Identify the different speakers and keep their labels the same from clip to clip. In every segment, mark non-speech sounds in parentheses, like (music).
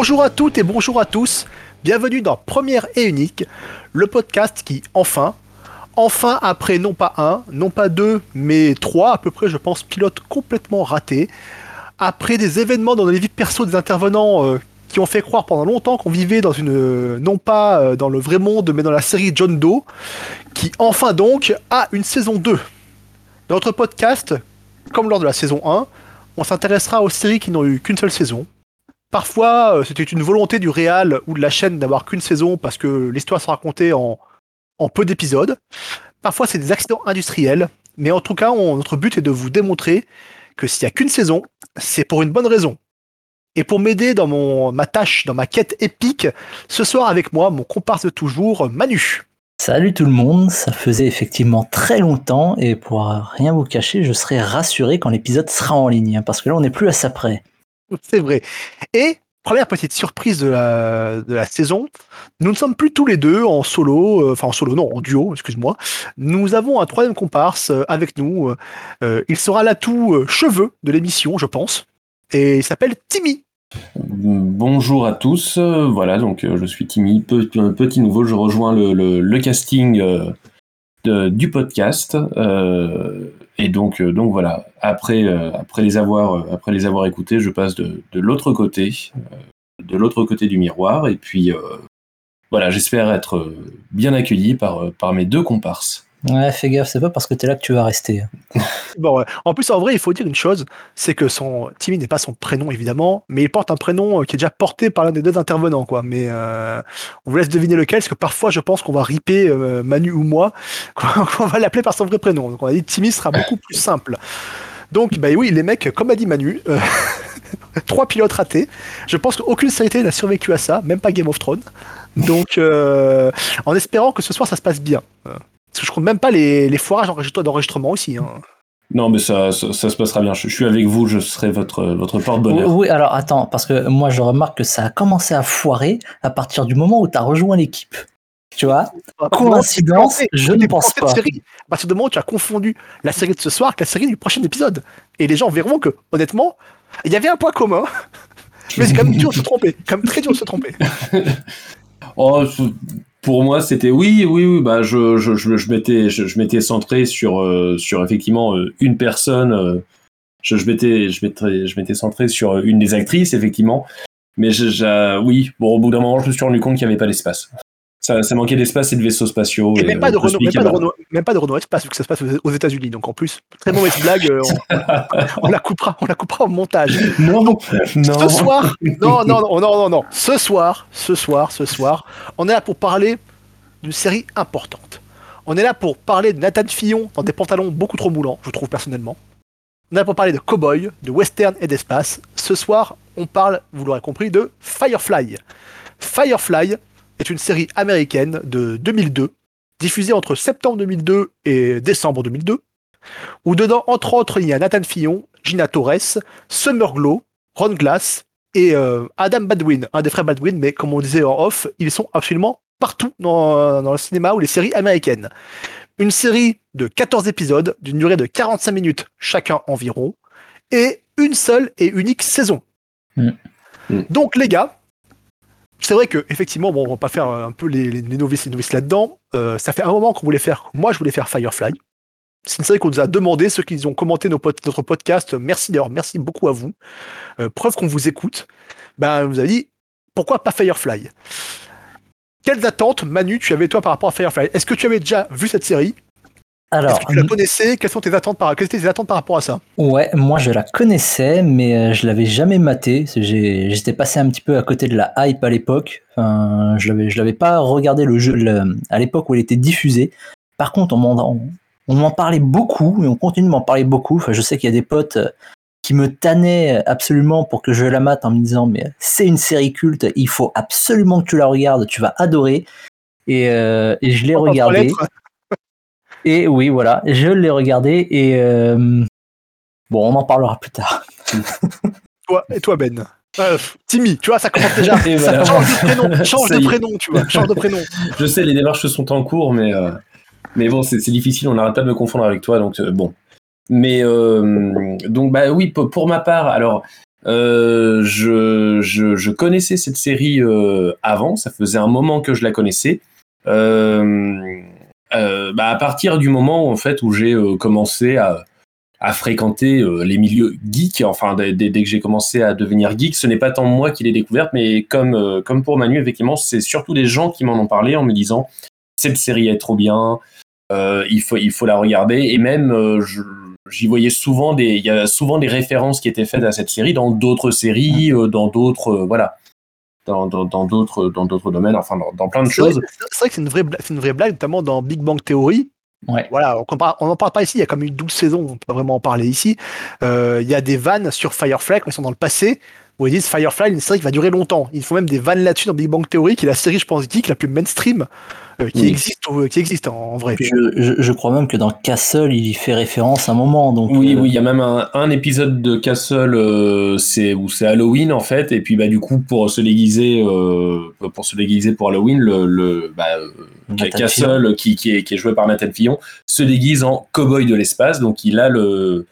Speaker 1: Bonjour à toutes et bonjour à tous. Bienvenue dans Première et Unique, le podcast qui, enfin, enfin après non pas un, non pas deux, mais trois à peu près, je pense, pilotes complètement ratés, après des événements dans les vies perso des intervenants euh, qui ont fait croire pendant longtemps qu'on vivait dans une, euh, non pas euh, dans le vrai monde, mais dans la série John Doe, qui enfin donc a une saison 2. Dans notre podcast, comme lors de la saison 1, on s'intéressera aux séries qui n'ont eu qu'une seule saison. Parfois, c'était une volonté du réal ou de la chaîne d'avoir qu'une saison parce que l'histoire se racontait en, en peu d'épisodes. Parfois, c'est des accidents industriels, mais en tout cas, notre but est de vous démontrer que s'il n'y a qu'une saison, c'est pour une bonne raison. Et pour m'aider dans mon, ma tâche, dans ma quête épique, ce soir avec moi, mon comparse de toujours, Manu.
Speaker 2: Salut tout le monde, ça faisait effectivement très longtemps et pour rien vous cacher, je serai rassuré quand l'épisode sera en ligne, hein, parce que là on n'est plus à ça près. (laughs)
Speaker 1: C'est vrai. Et première petite surprise de la, saison, nous ne sommes plus tous les deux en solo, euh, enfin en solo, non, en duo, excuse-moi. Nous avons un troisième comparse euh, avec nous. Euh, il sera l'atout cheveux de l'émission, je pense. Et il s'appelle Timmy.
Speaker 3: Bonjour à tous, voilà donc je suis Timmy, petit nouveau, je rejoins le, casting du podcast et donc donc voilà après après les avoir après les avoir écoutés, je passe de, l'autre côté de l'autre côté du miroir et puis voilà j'espère être bien accueilli par par mes deux comparses.
Speaker 2: Ouais, fais gaffe, c'est pas parce que t'es là que tu vas rester.
Speaker 1: bon, En plus, en vrai, il faut dire une chose, c'est que son Timmy n'est pas son prénom évidemment, mais il porte un prénom euh, qui est déjà porté par l'un des deux intervenants, quoi. Mais euh, on vous laisse deviner lequel, parce que parfois, je pense qu'on va riper euh, Manu ou moi, (laughs) qu'on va l'appeler par son vrai prénom. Donc on a dit Timmy sera beaucoup plus simple. Donc, bah oui, les mecs, comme a dit Manu, (laughs) trois pilotes ratés. Je pense qu'aucune série n'a survécu à ça, même pas Game of Thrones. Donc, en espérant que ce soir ça se passe bien. Parce que je compte même pas les, les foirages d'enregistrement aussi. Hein.
Speaker 3: Non, mais ça, ça, se passera bien. Je, suis avec vous, je serai votre, votre porte-bonheur.
Speaker 2: Oui, alors attends, parce que moi je remarque que ça a commencé à foirer à partir du moment où tu as rejoint l'équipe. Tu vois? Coïncidence, je ne pense pas.
Speaker 1: Série. À partir du moment où tu as confondu la série de ce soir avec la série du prochain épisode. Et les gens verront que, honnêtement, il y avait un point commun. (laughs) Mais c'est quand même dur de se tromper. Quand même très dur de se tromper. (laughs)
Speaker 3: oh, pour moi, c'était oui, oui, oui. Bah, je, je, je, m'étais, je, m'étais centré sur, euh, sur effectivement euh, une personne. Euh, je, je m'étais, je m'étais, je m'étais centré sur une des actrices, effectivement. Mais oui, bon, au bout d'un moment, je me suis rendu compte qu'il n'y avait pas d'espace. Ça, manquait d'espace et de vaisseaux spatiaux.
Speaker 1: Et, même, pas de Renault, même, pas de Renault, même pas de Renault Espace, vu que ça se passe aux États-Unis. Donc en plus, très mauvaise (laughs) blague, on, la coupera, on la coupera au montage.
Speaker 3: Non, non.
Speaker 1: Ce soir, non, non, non, non, non, non. Ce soir, ce soir, ce soir, on est là pour parler d'une série importante. On est là pour parler de Nathan Fillon dans des pantalons beaucoup trop moulants, je trouve personnellement. On est là pour parler de cowboy, de western et d'espace. Ce soir, on parle, vous l'aurez compris, de Firefly. Firefly, est une série américaine de 2002, diffusée entre septembre 2002 et décembre 2002, où dedans, entre autres, il y a Nathan Fillon, Gina Torres, Summer Glow, Ron Glass et euh, Adam Badwin, un des frères Badwin, mais comme on disait en off, ils sont absolument partout dans, dans le cinéma ou les séries américaines. Une série de 14 épisodes d'une durée de 45 minutes chacun environ, et une seule et unique saison. Mm. Donc les gars, c'est vrai que effectivement, bon, on va pas faire un peu les, les novices, les novices là-dedans. Euh, ça fait un moment qu'on voulait faire. Moi, je voulais faire Firefly. C'est une série qu'on nous a demandé, ceux qui ont commenté notre podcast. Merci d'ailleurs, merci beaucoup à vous. Euh, preuve qu'on vous écoute. Ben, vous avez dit pourquoi pas Firefly? Quelles attentes, Manu, tu avais toi par rapport à Firefly? Est-ce que tu avais déjà vu cette série? Alors, Est-ce que tu la connaissais? Quelles sont tes attentes par quelles étaient tes attentes par rapport à ça?
Speaker 2: Ouais, moi je la connaissais, mais euh, je l'avais jamais matée. J'étais passé un petit peu à côté de la hype à l'époque. Enfin, je l'avais, je l'avais pas regardé le jeu à l'époque où il était diffusé. Par contre, on m'en, on, m'en parlait beaucoup et on continue de m'en parler beaucoup. Enfin, je sais qu'il y a des potes euh, qui me tannaient absolument pour que je la mate en me disant mais c'est une série culte, il faut absolument que tu la regardes, tu vas adorer. Et, euh, et je l'ai regardée. Et oui, voilà, je l'ai regardé et euh, bon, on en parlera plus tard. (laughs)
Speaker 1: toi, et toi, Ben euh, Timmy, tu vois, ça commence déjà. (laughs) ça change de prénom, change de prénom, tu vois, change de prénom.
Speaker 3: Je sais, les démarches sont en cours, mais, euh, mais bon, c'est difficile, on n'arrête pas de me confondre avec toi, donc bon. Mais donc, bah oui, pour, ma part, alors, Euh, je, je, je, connaissais cette série euh, avant, ça faisait un moment que je la connaissais. Euh bah à partir du moment en fait où j'ai commencé à, à fréquenter les milieux geeks, enfin dès, dès que j'ai commencé à devenir geek, ce n'est pas tant moi qui l'ai découverte, mais comme, comme pour Manu, effectivement, c'est surtout des gens qui m'en ont parlé en me disant cette série est trop bien, il, faut, il faut la regarder, et même j'y voyais souvent des, il y a souvent des références qui étaient faites à cette série dans d'autres séries, euh, dans d'autres, euh, voilà, dans d'autres, dans d'autres domaines, enfin dans, plein de choses.
Speaker 1: C'est vrai que c'est une vraie, c'est une vraie blague, notamment dans Big Bang Theory. Ouais. Voilà, on n'en parle pas ici. Il y a comme une douze saisons, on peut pas vraiment en parler ici. Euh, il y a des vannes sur Firefly qui sont dans le passé où ils disent Firefly, une série qui va durer longtemps. Ils font même des vannes là-dessus dans Big Bang Theory, qui est la série, je pense, geek la plus mainstream euh, qui, existe, qui existe en, vrai.
Speaker 2: Je, je, crois même que dans Castle, il y fait référence à un moment. Donc,
Speaker 3: oui, euh, oui, il y a même un, un épisode de Castle euh, c'est où c'est Halloween en fait, et puis bah du coup pour se déguiser, pour se déguiser pour Halloween, le, le bah, Castle qui, qui, est, qui est joué par Nathan Fillon se déguise en cowboy de l'espace, donc il a le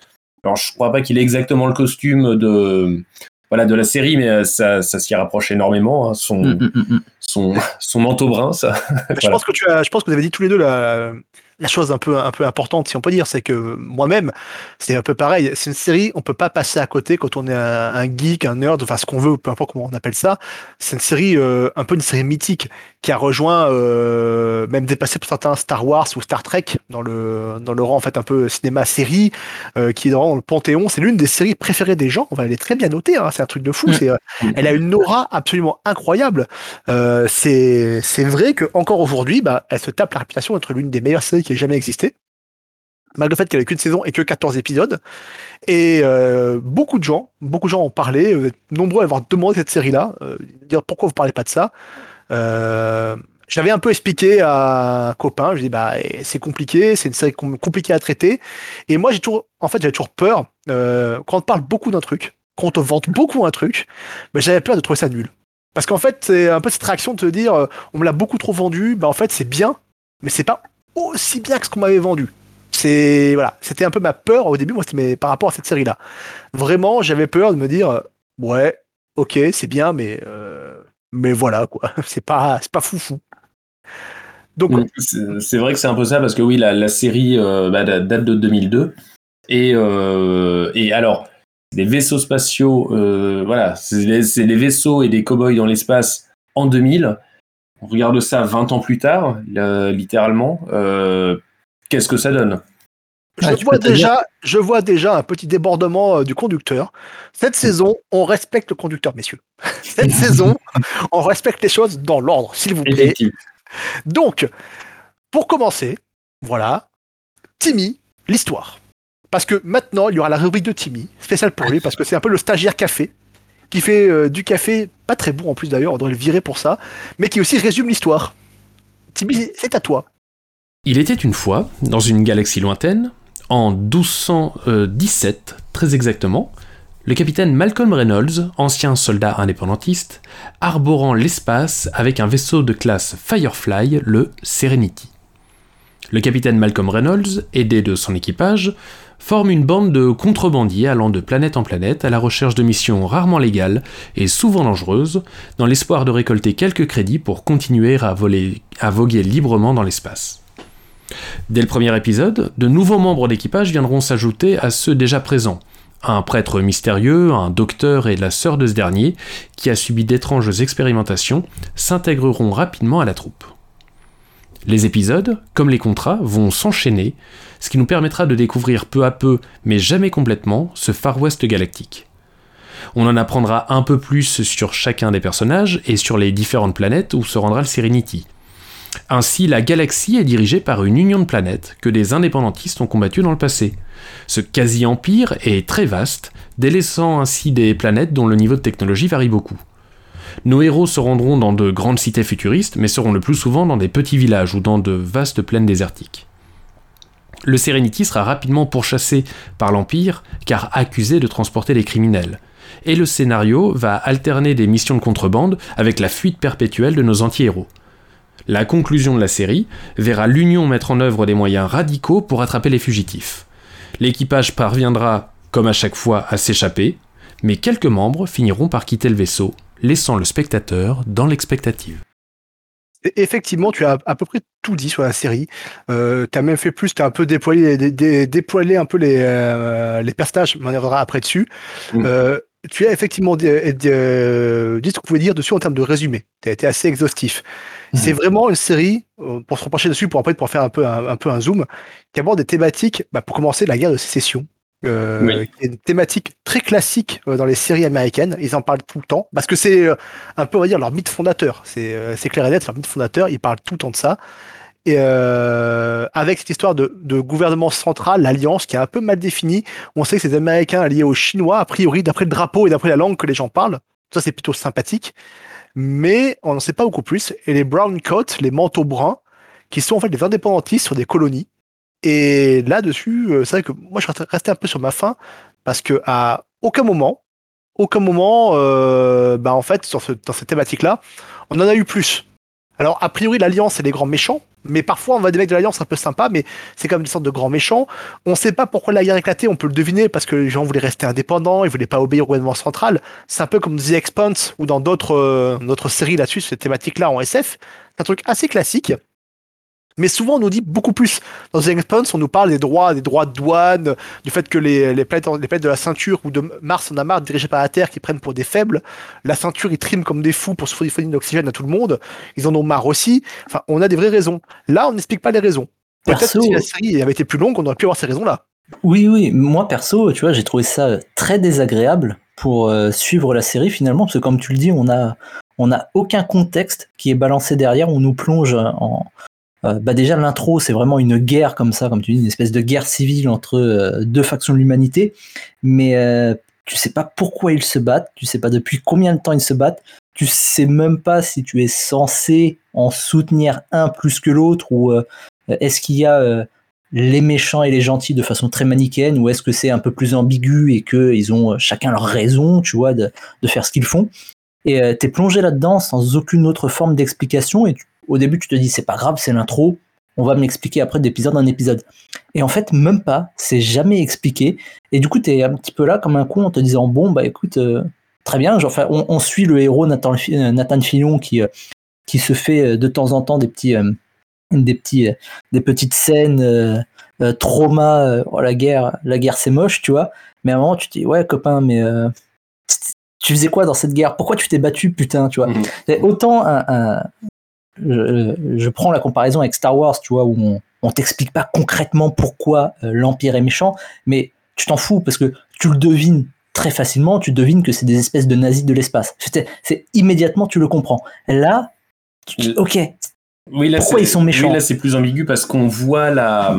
Speaker 3: alors, je crois pas qu'il ait exactement le costume de, voilà, de la série, mais euh, ça, ça s'y rapproche énormément. Hein, son, mm, mm, mm, son, (laughs) son manteau brun, ça.
Speaker 1: je, pense que tu as, je pense que vous avez dit tous les deux la, la chose un peu, un peu importante, si on peut dire, c'est que moi-même, c'est un peu pareil. C'est une série, on peut pas passer à côté quand on est un, geek, un nerd, enfin ce qu'on veut, peu importe comment on appelle ça. C'est une série, euh, un peu une série mythique qui a rejoint, euh, même dépassé pour certains Star Wars ou Star Trek dans le dans le rang en fait un peu cinéma-série, euh, qui est dans le panthéon. C'est l'une des séries préférées des gens. On va elle est très bien notée. Hein, c'est un truc de fou. C'est, elle a une aura absolument incroyable. c'est c'est vrai que encore aujourd'hui, bah, elle se tape la réputation d'être l'une des meilleures séries qui jamais existé, malgré le fait qu'elle ait qu'une saison et que 14 épisodes. Et euh, beaucoup de gens, beaucoup de gens ont parlé, euh, nombreux à avoir demandé cette série-là, euh, dire pourquoi vous parlez pas de ça. J'avais un peu expliqué à un copain, je dis bah c'est compliqué, c'est une série compliquée à traiter. Et moi j'ai toujours, en fait j'avais toujours peur quand on parle beaucoup d'un truc, quand on te vante beaucoup un truc, mais j'avais peur de trouver ça nul. Parce qu'en fait, c'est un peu cette réaction de te dire, on me l'a beaucoup trop vendu, bah en fait c'est bien, mais c'est pas aussi bien que ce qu'on m'avait vendu. C'est voilà, c'était un peu ma peur au début, moi, c'était par rapport à cette série-là. Vraiment, j'avais peur de me dire, euh, ouais, ok, c'est bien, mais euh, mais voilà quoi, (laughs) c'est pas c'est pas foufou.
Speaker 3: Donc c'est vrai que c'est un peu ça parce que oui, la, série euh, bah, date de 2002 et et alors des vaisseaux spatiaux, voilà, c'est les, vaisseaux et des cowboys dans l'espace en 2000 on regarde ça 20 ans plus tard, littéralement, euh, qu'est-ce que ça donne?
Speaker 1: Je, vois déjà, je vois déjà un petit débordement euh, du conducteur. Cette saison, on respecte le conducteur, messieurs. (laughs) Cette saison, on respecte les choses dans l'ordre, s'il vous plaît. Donc, pour commencer, voilà, Timmy, l'histoire. Parce que maintenant, il y aura la rubrique de Timmy, spéciale pour lui, parce que c'est un peu le stagiaire café qui fait euh, du café, pas très bon en plus d'ailleurs, on devrait le virer pour ça, mais qui aussi résume l'histoire. Tibi, c'est à toi.
Speaker 4: Il était une fois, dans une galaxie lointaine, en 1217 très exactement, le capitaine Malcolm Reynolds, ancien soldat indépendantiste, arborant l'espace avec un vaisseau de classe Firefly, le Serenity. Le capitaine Malcolm Reynolds, aidé de son équipage, forme une bande de contrebandiers allant de planète en planète à la recherche de missions rarement légales et souvent dangereuses, dans l'espoir de récolter quelques crédits pour continuer à, voler, à voguer librement dans l'espace. Dès le premier épisode, de nouveaux membres d'équipage viendront s'ajouter à ceux déjà présents. Un prêtre mystérieux, un docteur et la sœur de ce dernier, qui a subi d'étranges expérimentations, s'intégreront rapidement à la troupe. Les épisodes, comme les contrats, vont s'enchaîner, ce qui nous permettra de découvrir peu à peu, mais jamais complètement, ce Far West galactique. On en apprendra un peu plus sur chacun des personnages et sur les différentes planètes où se rendra le Serenity. Ainsi, la galaxie est dirigée par une union de planètes que des indépendantistes ont combattu dans le passé. Ce quasi-empire est très vaste, délaissant ainsi des planètes dont le niveau de technologie varie beaucoup. Nos héros se rendront dans de grandes cités futuristes, mais seront le plus souvent dans des petits villages ou dans de vastes plaines désertiques. Le Serenity sera rapidement pourchassé par l'Empire, car accusé de transporter les criminels. Et le scénario va alterner des missions de contrebande avec la fuite perpétuelle de nos anti-héros. La conclusion de la série verra l'Union mettre en œuvre des moyens radicaux pour attraper les fugitifs. L'équipage parviendra, comme à chaque fois, à s'échapper, mais quelques membres finiront par quitter le vaisseau, laissant le spectateur dans l'expectative.
Speaker 1: Effectivement, tu as à peu près tout dit sur la série. Euh, tu as même fait plus, tu as un peu déployé, déployé un peu les, euh, les personnages, on y reviendra après dessus.
Speaker 3: Mm.
Speaker 1: Euh, tu as effectivement dit, euh, dit ce qu'on pouvait dire dessus en termes de résumé. Tu as été assez exhaustif.
Speaker 3: Mm.
Speaker 1: C'est vraiment une série, euh, pour se reprocher dessus, pour après pour faire un peu un, un peu un zoom, qui aborde des thématiques, bah, pour commencer, la guerre de sécession. Euh,
Speaker 3: Oui.
Speaker 1: qui est une thématique très classique euh, dans les séries américaines. Ils en parlent tout le temps parce que c'est euh, un peu, on va dire, leur mythe fondateur. C'est euh, c'est clair et net, leur mythe fondateur. Ils parlent tout le temps de ça. Et avec cette histoire de, de gouvernement central, l'alliance qui est un peu mal définie, on sait que c'est des Américains alliés aux Chinois, a priori, d'après le drapeau et d'après la langue que les gens parlent. Ça, c'est plutôt sympathique. Mais on n'en sait pas beaucoup plus. Et les brown coats, les manteaux bruns, qui sont en fait des indépendantistes sur des colonies. Et là-dessus, euh, c'est vrai que moi, je restais- un peu sur ma faim parce que à aucun moment, aucun moment, euh, bah, en fait, sur ce- dans cette thématique-là, on en a eu plus. Alors, a priori, l'Alliance, c'est les grands méchants, mais parfois, on va des mecs de l'Alliance un peu sympas, mais c'est comme des sortes de grands méchants. On sait pas pourquoi la guerre a éclaté, on peut le deviner parce que les gens voulaient rester indépendants, ils voulaient pas obéir au gouvernement central. C'est un peu comme The Expanse ou dans d'autres euh, d'autres séries là-dessus, cette thématique-là en SF. C'est un truc assez classique. Mais souvent, on nous dit beaucoup plus. Dans The Expanse, on nous parle des droits, des droits de douane, du fait que les, les, planètes, les planètes de la ceinture ou de Mars en a marre dirigées par la Terre qui prennent pour des faibles. La ceinture, ils triment comme des fous pour se fournir d'oxygène à tout le monde. Ils en ont marre aussi. Enfin, on a des vraies raisons. Là, on n'explique pas les raisons. Peut-être que si la série avait été plus longue, on aurait pu avoir ces raisons-là.
Speaker 2: Oui, oui, moi perso, tu vois, j'ai trouvé ça très désagréable pour euh, suivre la série finalement, parce que comme tu le dis, on a, on a aucun contexte qui est balancé derrière, on nous plonge en. Euh, bah déjà l'intro, c'est vraiment une guerre comme ça, comme tu dis, une espèce de guerre civile entre euh, deux factions de l'humanité, mais euh, tu sais pas pourquoi ils se battent, tu sais pas depuis combien de temps ils se battent, tu sais même pas si tu es censé en soutenir un plus que l'autre ou euh, est-ce qu'il y a les méchants et les gentils de façon très manichéenne ou est-ce que c'est un peu plus ambigu et qu'ils ont chacun leur raison, tu vois, de, de faire ce qu'ils font. Et t'es plongé là-dedans sans aucune autre forme d'explication et tu- au début tu te dis c'est pas grave, c'est l'intro, on va me l'expliquer après d'épisode en épisode. Et en fait, même pas, c'est jamais expliqué. Et du coup, t'es un petit peu là comme un con en te disant bon, bah écoute, euh, très bien, genre, on, on suit le héros Nathan, euh, Nathan Fillon qui, euh, qui se fait de temps en temps des petits. euh, des petits des petites scènes trauma oh, la guerre la guerre c'est moche tu vois mais à un moment tu te dis ouais copain mais tu faisais quoi dans cette guerre? Pourquoi tu t'es battu putain tu vois? Et autant un, un- je, je prends la comparaison avec Star Wars tu vois où on, on t'explique pas concrètement pourquoi euh, l'empire est méchant mais tu t'en fous parce que tu le devines très facilement tu devines que c'est des espèces de nazis de l'espace c'est immédiatement tu le comprends là tu te dis, ok
Speaker 3: Oui, là,
Speaker 2: Pourquoi ils sont méchants?
Speaker 3: Oui, là, c'est plus ambigu parce qu'on voit la,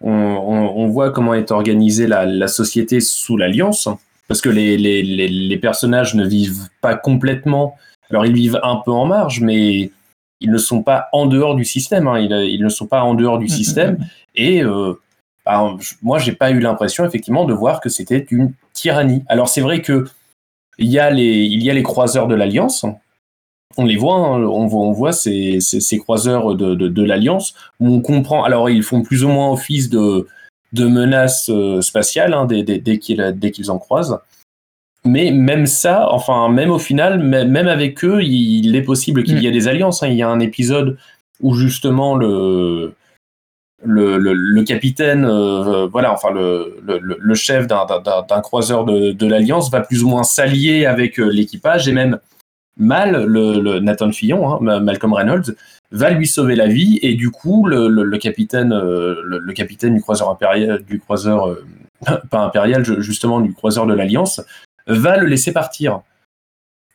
Speaker 3: on, on- on voit comment est organisée la, la société sous l'Alliance. Parce que les, les, les, les personnages ne vivent pas complètement. Alors, ils vivent un peu en marge, mais ils ne sont pas en dehors du système. hein. Ils, ils ne sont pas en dehors du système. Et euh, bah, je- moi, j'ai pas eu l'impression, effectivement, de voir que c'était une tyrannie. Alors, c'est vrai que il y a les, il y a les croiseurs de l'Alliance. On les voit, hein, on voit, on voit ces, ces, ces croiseurs de, de, de l'Alliance on comprend. Alors, ils font plus ou moins office de, de menaces euh, spatiales hein, dès, dès, dès qu'ils dès qu'ils en croisent. Mais même ça, enfin, même au final, même avec eux, il, est possible qu'il y ait des alliances. hein. Il y a un épisode où justement le, le, le, le capitaine, euh, voilà, enfin le, le, le chef d'un d'un- d'un croiseur de, de l'Alliance va plus ou moins s'allier avec euh, l'équipage et même Mal, le, le Nathan Fillon, hein, Ma- Malcolm Reynolds, va lui sauver la vie et du coup le, capitaine, euh, le, capitaine du croiseur impérial, du croiseur euh, (laughs) pas impérial, ju- justement du croiseur de l'Alliance, va le laisser partir.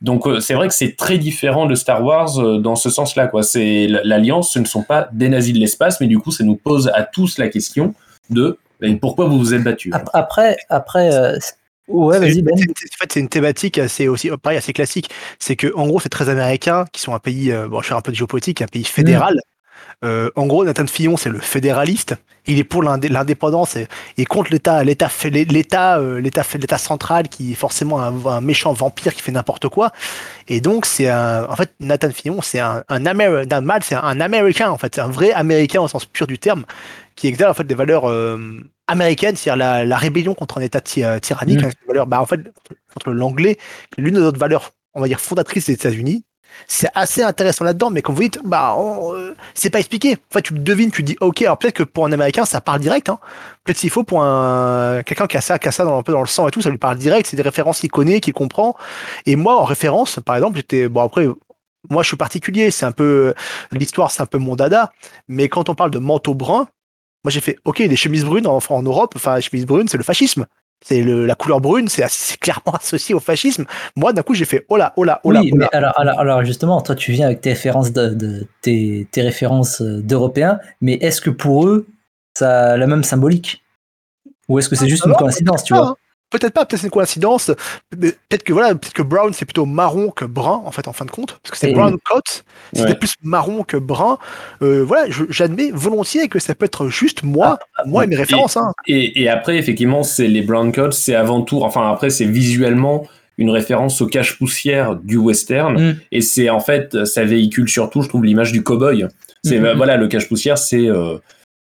Speaker 3: Donc euh, c'est vrai que c'est très différent de Star Wars euh, dans ce sens-là. quoi. C'est l'Alliance, ce ne sont pas des nazis de l'espace, mais du coup ça nous pose à tous la question de mais pourquoi vous vous êtes battus.
Speaker 2: Ap- Après, après, euh, c'est- ouais, vas-y Ben.
Speaker 1: En fait, c'est une thématique assez aussi, pareil, assez classique. C'est que, en gros, c'est très américain, qui sont un pays, euh, bon, je fais un peu de géopolitique, un pays fédéral. Euh, en gros, Nathan Fillon, c'est le fédéraliste. Il est pour l'indé- l'indépendance et, et contre l'État, l'État, l'État, euh, l'État, central qui est forcément un, un méchant vampire qui fait n'importe quoi. Et donc, c'est un, en fait, Nathan Fillon, c'est un, un, mal, c'est un, un américain, en fait, c'est un vrai américain au sens pur du terme, qui exerce en fait des valeurs euh, américaine, c'est-à-dire la, la rébellion contre un État ty- tyrannique,
Speaker 2: Mm.
Speaker 1: hein, valeur, bah, en fait, contre l'anglais, l'une de notre valeurs, on va dire, fondatrice des États-Unis. C'est assez intéressant là-dedans, mais comme vous dites, bah, euh, c'est pas expliqué. En fait, tu le devines, tu dis, ok, alors peut-être que pour un Américain, ça parle direct. Hein. Peut-être s'il faut pour un quelqu'un qui a ça, qui a ça dans, un peu dans le sang et tout, ça lui parle direct. C'est des références qu'il connaît, qu'il comprend. Et moi, en référence, par exemple, j'étais bon après. Moi, je suis particulier. C'est un peu l'histoire, c'est un peu mon dada. Mais quand on parle de manteau brun, moi, j'ai fait, ok, les chemises brunes en, en Europe, enfin, les chemises brunes, c'est le fascisme. C'est le- la couleur brune, c'est clairement associé au fascisme. Moi, d'un coup, j'ai fait, oh là, oh là, oh là,
Speaker 2: oui,
Speaker 1: oh
Speaker 2: mais alors, alors, alors justement, toi tu viens avec tes références de, de- tes, tes références euh, d'Européens, mais est-ce que pour eux ça a la même symbolique? Ou est-ce que c'est juste
Speaker 1: Ah
Speaker 2: une coïncidence, tu vois?
Speaker 1: hein. Peut-être pas, peut-être c'est une coïncidence. Mais Peut-être que voilà, peut-être que brown c'est plutôt marron que brun en fait en fin de compte, parce que c'est brown coat, c'était
Speaker 3: Ouais.
Speaker 1: plus marron que brun. Euh, voilà, j'admets volontiers que ça peut être juste moi, moi et mes références. Hein.
Speaker 3: Et, et après, effectivement, c'est les brown coats, c'est avant tout, enfin après, c'est visuellement une référence au cache-poussière du western.
Speaker 2: Mm.
Speaker 3: Et c'est en fait, ça véhicule surtout, je trouve, l'image du cow-boy. C'est bah, voilà, le cache-poussière, c'est euh,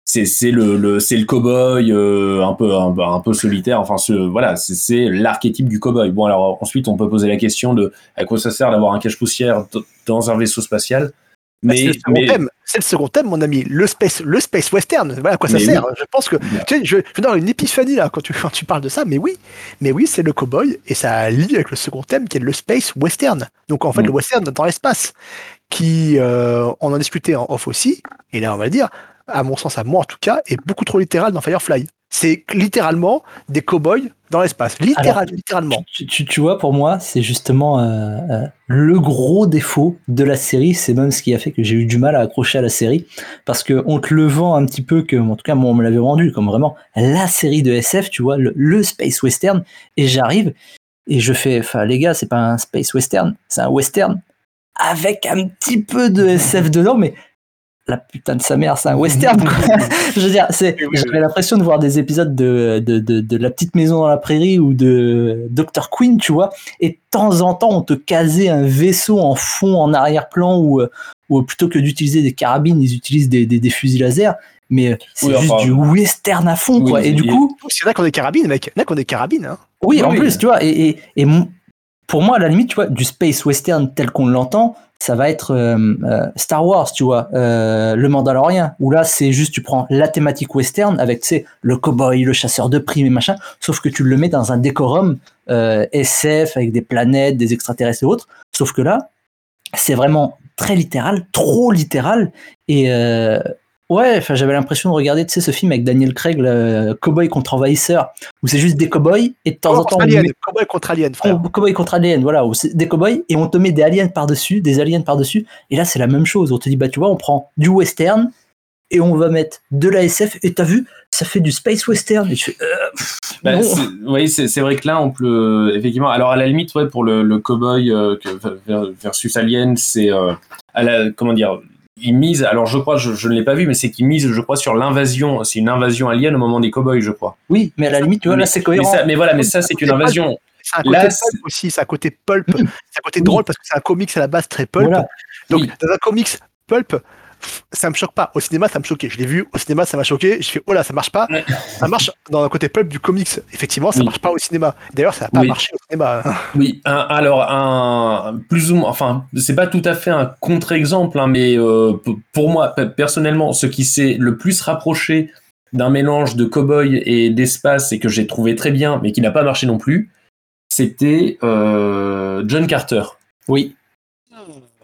Speaker 3: c'est le, le c'est le cow-boy euh, un peu un, un peu solitaire. Enfin, ce, voilà, c'est- l'archétype du cow-boy. Bon, alors ensuite, on peut poser la question de à quoi ça sert d'avoir un cache-poussière d- dans un vaisseau spatial.
Speaker 1: Bah,
Speaker 3: Mais,
Speaker 1: c'est le second
Speaker 3: mais-
Speaker 1: thème, c'est le second thème, mon ami, le space, le space western. Voilà à quoi ça
Speaker 3: Mais
Speaker 1: sert. Je pense que tu sais, je, une épiphanie là quand tu, (laughs) quand tu parles de ça, mais oui, mais oui, c'est le cowboy et ça lie avec le second thème qui est le space western. Donc en fait,
Speaker 3: Mm.
Speaker 1: le western dans l'espace, qui euh, on en discutait en off aussi, et là on va dire, à mon sens, à moi en tout cas, est beaucoup trop littéral dans Firefly. C'est littéralement des cowboys dans l'espace, littéral, littéralement.
Speaker 2: tu, tu- tu vois, pour moi, c'est justement euh, euh, le gros défaut de la série. C'est même ce qui a fait que j'ai eu du mal à accrocher à la série. Parce que on te le vend un petit peu, que, en tout cas, moi, on me l'avait vendu comme vraiment la série de SF, tu vois, le, le Space Western. Et j'arrive et je fais, enfin, les gars, c'est pas un Space Western, c'est un Western avec un petit peu de SF dedans, mais la putain de sa mère, c'est un western. quoi. (laughs) je veux dire, c'est, j'avais l'impression de voir des épisodes de, de, de, de La Petite Maison dans la Prairie ou de Dr. Queen, tu vois. Et de temps en temps, on te casait un vaisseau en fond, en arrière-plan, ou ou plutôt que d'utiliser des carabines, ils utilisent des, des, des fusils laser. Mais c'est
Speaker 3: Oui,
Speaker 2: juste
Speaker 3: enfin,
Speaker 2: du western à fond,
Speaker 3: oui,
Speaker 2: quoi. Et du coup,
Speaker 1: a qui ont des carabines, mec. Qui ont des carabines. Hein.
Speaker 2: oui,
Speaker 3: Oui,
Speaker 2: en plus, tu vois, et, et, et pour moi, à la limite, tu vois, du space western tel qu'on l'entend, ça va être euh, euh, Star Wars, tu vois, euh, le Mandalorien, où là, c'est juste, tu prends la thématique western avec, tu sais, le cowboy, le chasseur de primes et machin, sauf que tu le mets dans un décorum euh, SF avec des planètes, des extraterrestres et autres, sauf que là, c'est vraiment très littéral, trop littéral, et euh, ouais, enfin, j'avais l'impression de regarder, tu sais, ce film avec Daniel Craig, le Cowboy contre envahisseur, où c'est juste des cowboys et de temps en
Speaker 1: Cowboy
Speaker 2: temps
Speaker 1: alien,
Speaker 2: met-
Speaker 1: cowboy contre alien, frère.
Speaker 2: Oh, cowboy contre alien, voilà, où c'est des cowboys et on te met des aliens par-dessus, des aliens par-dessus, et là c'est la même chose. On te dit, bah tu vois, on prend du western et on va mettre de la SF, et t'as vu, ça fait du space western. Et tu fais, euh,
Speaker 3: Bah, oui, c'est vrai que là, on peut effectivement. Alors à la limite, ouais, pour le, le cowboy euh, versus Alien, c'est euh, à la comment dire. Il mise. Alors je crois, je, je ne l'ai pas vu, mais c'est qu'il mise, je crois, sur l'invasion. C'est une invasion alien au moment des cowboys, je crois.
Speaker 2: Oui, mais à la limite, tu vois,
Speaker 3: mais,
Speaker 2: là c'est
Speaker 3: mais,
Speaker 2: cohérent.
Speaker 3: ça- mais voilà, mais ça c'est une invasion.
Speaker 1: C'est un côté
Speaker 3: Là,
Speaker 1: pulp aussi, c'est un côté pulp, c'est un côté
Speaker 2: Oui.
Speaker 1: drôle parce que c'est un comics à la base très pulp.
Speaker 2: Voilà.
Speaker 1: Donc
Speaker 3: Oui.
Speaker 1: dans un comics pulp, ça me choque pas. Au cinéma, ça me choquait. Je l'ai vu au cinéma, ça m'a choqué. Je fais oh là, ça marche pas.
Speaker 3: Ouais.
Speaker 1: Ça marche dans un côté pulp du comics. Effectivement, ça
Speaker 3: Oui.
Speaker 1: marche pas au cinéma. D'ailleurs, ça n'a pas
Speaker 3: Oui.
Speaker 1: marché au cinéma.
Speaker 3: Oui, un- alors un plus ou moins, enfin, c'est pas tout à fait un contre-exemple, hein, mais euh, pour moi pe- personnellement, ce qui s'est le plus rapproché d'un mélange de cowboy et d'espace et que j'ai trouvé très bien, mais qui n'a pas marché non plus, c'était euh, John Carter.
Speaker 2: Oui,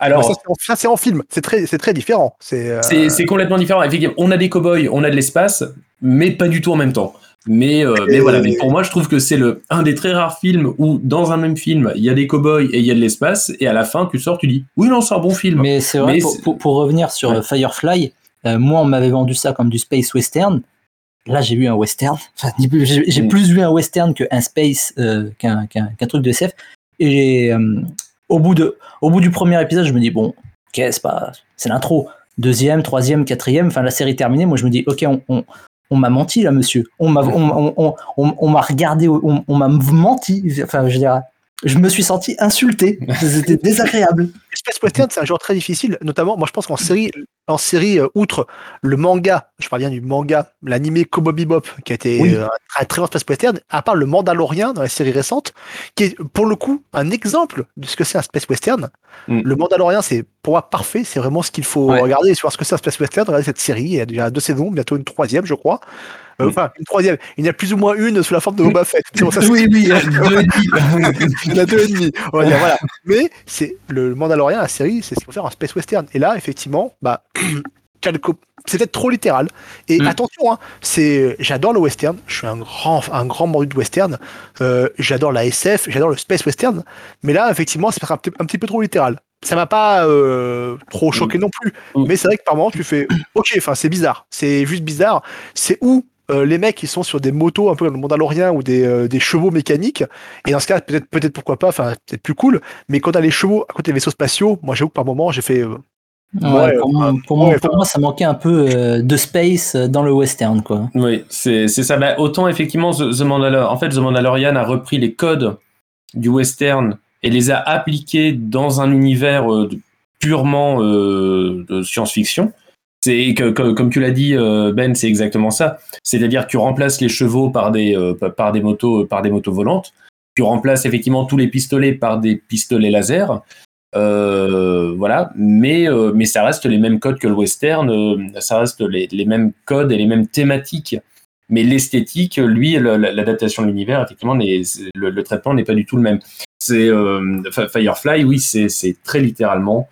Speaker 3: Alors,
Speaker 1: ça, c'est en- film. C'est très, c'est très différent. C'est. euh,
Speaker 3: complètement différent. Effectivement, on a des cowboys, on a de l'espace, mais pas du tout en même temps. Mais, euh, mais voilà, mais pour moi, je trouve que c'est le un des très rares films où, dans un même film, il y a des cowboys et il y a de l'espace, et à la fin, tu sors, tu dis, oui, non, c'est un bon film.
Speaker 2: mais c'est vrai,
Speaker 3: Mais
Speaker 2: pour,
Speaker 3: c'est-
Speaker 2: pour- pour revenir sur
Speaker 3: Ouais.
Speaker 2: Firefly, euh, moi on m'avait vendu ça comme du space western. Là j'ai vu un western. (laughs) Enfin, j'ai
Speaker 3: Mm.
Speaker 2: plus vu un western qu'un space, euh, qu'un truc de SF. Et euh, au, bout de, au bout du premier épisode, je me dis, bon, ok, c'est pas, c'est l'intro. Deuxième, troisième, quatrième, enfin la série terminée, moi je me dis, ok, on, m'a menti là, monsieur. On m'a regardé, on, m'a menti. Je je me suis senti insulté. C'était désagréable. (laughs)
Speaker 1: Space Western, c'est un genre très difficile, notamment, moi je pense qu'en série, en série, euh, outre le manga, je parle bien du manga, l'animé Cowboy Bebop, qui a été
Speaker 2: Oui.
Speaker 1: euh, un très, très grand Space Western, à part le Mandalorien dans la série récente, qui est pour le coup un exemple de ce que c'est un Space Western.
Speaker 3: Mm.
Speaker 1: Le Mandalorien, c'est pour moi parfait, c'est vraiment ce qu'il faut
Speaker 2: Ouais.
Speaker 1: regarder et voir ce que c'est un Space Western. Regardez cette série, il y a déjà deux saisons, bientôt une troisième, je crois. Euh,
Speaker 3: Mm.
Speaker 1: Enfin, une troisième. Il y en a plus ou moins une sous la forme de Boba Fett. Pour ça
Speaker 3: oui, oui, deux et demi.
Speaker 1: il y en a deux et demi. (laughs) Dire, voilà. (laughs) Mais c'est le Mandalorian, la série, c'est ce qu'il faut faire en space western. Et là, effectivement, bah, (clears throat) c'est peut-être trop littéral. Et
Speaker 2: Mm.
Speaker 1: attention, hein, c'est, j'adore le western. Je suis un grand, un grand mordu de western. Euh, j'adore la SF, j'adore le space western. Mais là, effectivement, c'est un, petit- un petit peu trop littéral. Ça m'a pas euh, trop choqué non plus.
Speaker 3: Mm.
Speaker 1: Mais c'est vrai que par moment, tu fais, ok, enfin, c'est bizarre. C'est juste bizarre. C'est où euh, les mecs qui sont sur des motos un peu comme le Mandalorien ou des, euh, des chevaux mécaniques et dans ce cas peut-être peut-être pourquoi pas enfin peut-être plus cool mais quand t'as les chevaux à côté des vaisseaux spatiaux moi j'avoue que par moment j'ai fait euh,
Speaker 2: Ouais,
Speaker 1: Ouais,
Speaker 2: pour, moi, pour, moi,
Speaker 1: ouais,
Speaker 2: pour
Speaker 1: enfin-
Speaker 2: moi, ça manquait un peu euh, de space dans le western, quoi.
Speaker 3: Oui, c'est c'est ça. Bah, autant effectivement, The, en fait, The Mandalorian a repris les codes du western et les a appliqués dans un univers euh, purement euh, de science-fiction. C'est que, comme tu l'as dit, euh, Ben, c'est exactement ça. C'est-à-dire que tu remplaces les chevaux par des euh, par des motos par des motos volantes. Tu remplaces effectivement tous les pistolets par des pistolets laser. Euh, voilà, mais euh, mais ça reste les mêmes codes que le western. euh, ça reste les, mêmes codes et les mêmes thématiques. Mais l'esthétique, lui, l'adaptation de l'univers, effectivement, le, le traitement n'est pas du tout le même. Euh, Firefly, oui, c'est très littéralement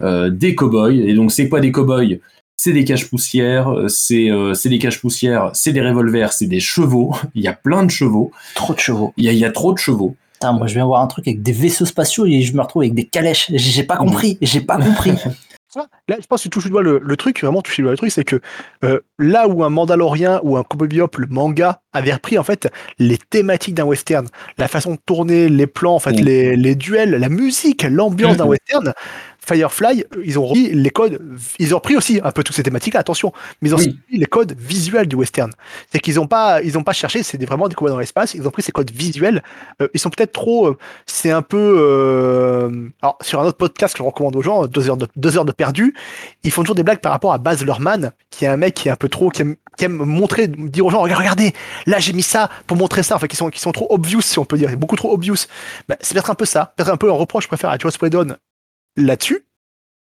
Speaker 3: euh, des cow-boys. Et donc, c'est quoi des cow-boys? C'est des caches-poussières, euh, c'est euh, c'est des caches-poussières, c'est des revolvers, c'est des chevaux. (laughs) Il y a plein de chevaux.
Speaker 2: Trop de chevaux.
Speaker 3: Il y a, il y a trop de chevaux.
Speaker 2: Putain, moi, je viens voir un truc avec des vaisseaux spatiaux et je me retrouve avec des calèches. J'ai pas compris. J'ai pas compris. (laughs)
Speaker 1: là je pense que tu touches du doigt le, le truc vraiment toucher du doigt le truc c'est que euh, là où un Mandalorien ou un Cowboy Bebop le manga avait repris en fait les thématiques d'un western la façon de tourner les plans en fait
Speaker 3: Mm.
Speaker 1: les, les duels la musique l'ambiance d'un
Speaker 3: Mhm. (laughs)
Speaker 1: western Firefly, ils ont repris les codes, ils ont repris aussi un peu toutes ces thématiques, attention, mais ils ont
Speaker 3: Oui.
Speaker 1: repris les codes visuels du western. C'est qu'ils n'ont pas, ils ont pas cherché, c'est vraiment des combats dans l'espace, ils ont pris ces codes visuels. Euh, ils sont peut-être trop, euh, c'est un peu, euh, alors sur un autre podcast que je recommande aux gens, deux heures de, deux heures de perdu, ils font toujours des blagues par rapport à Baz Luhrmann, qui est un mec qui est un peu trop, qui aime, qui aime montrer, dire aux gens, regarde, regardez, là j'ai mis ça pour montrer ça, enfin qui sont, qui sont trop obvious si on peut dire, beaucoup trop obvious. Bah, c'est peut-être un peu ça, peut-être un peu un reproche, je préfère à Joss Whedon là-dessus.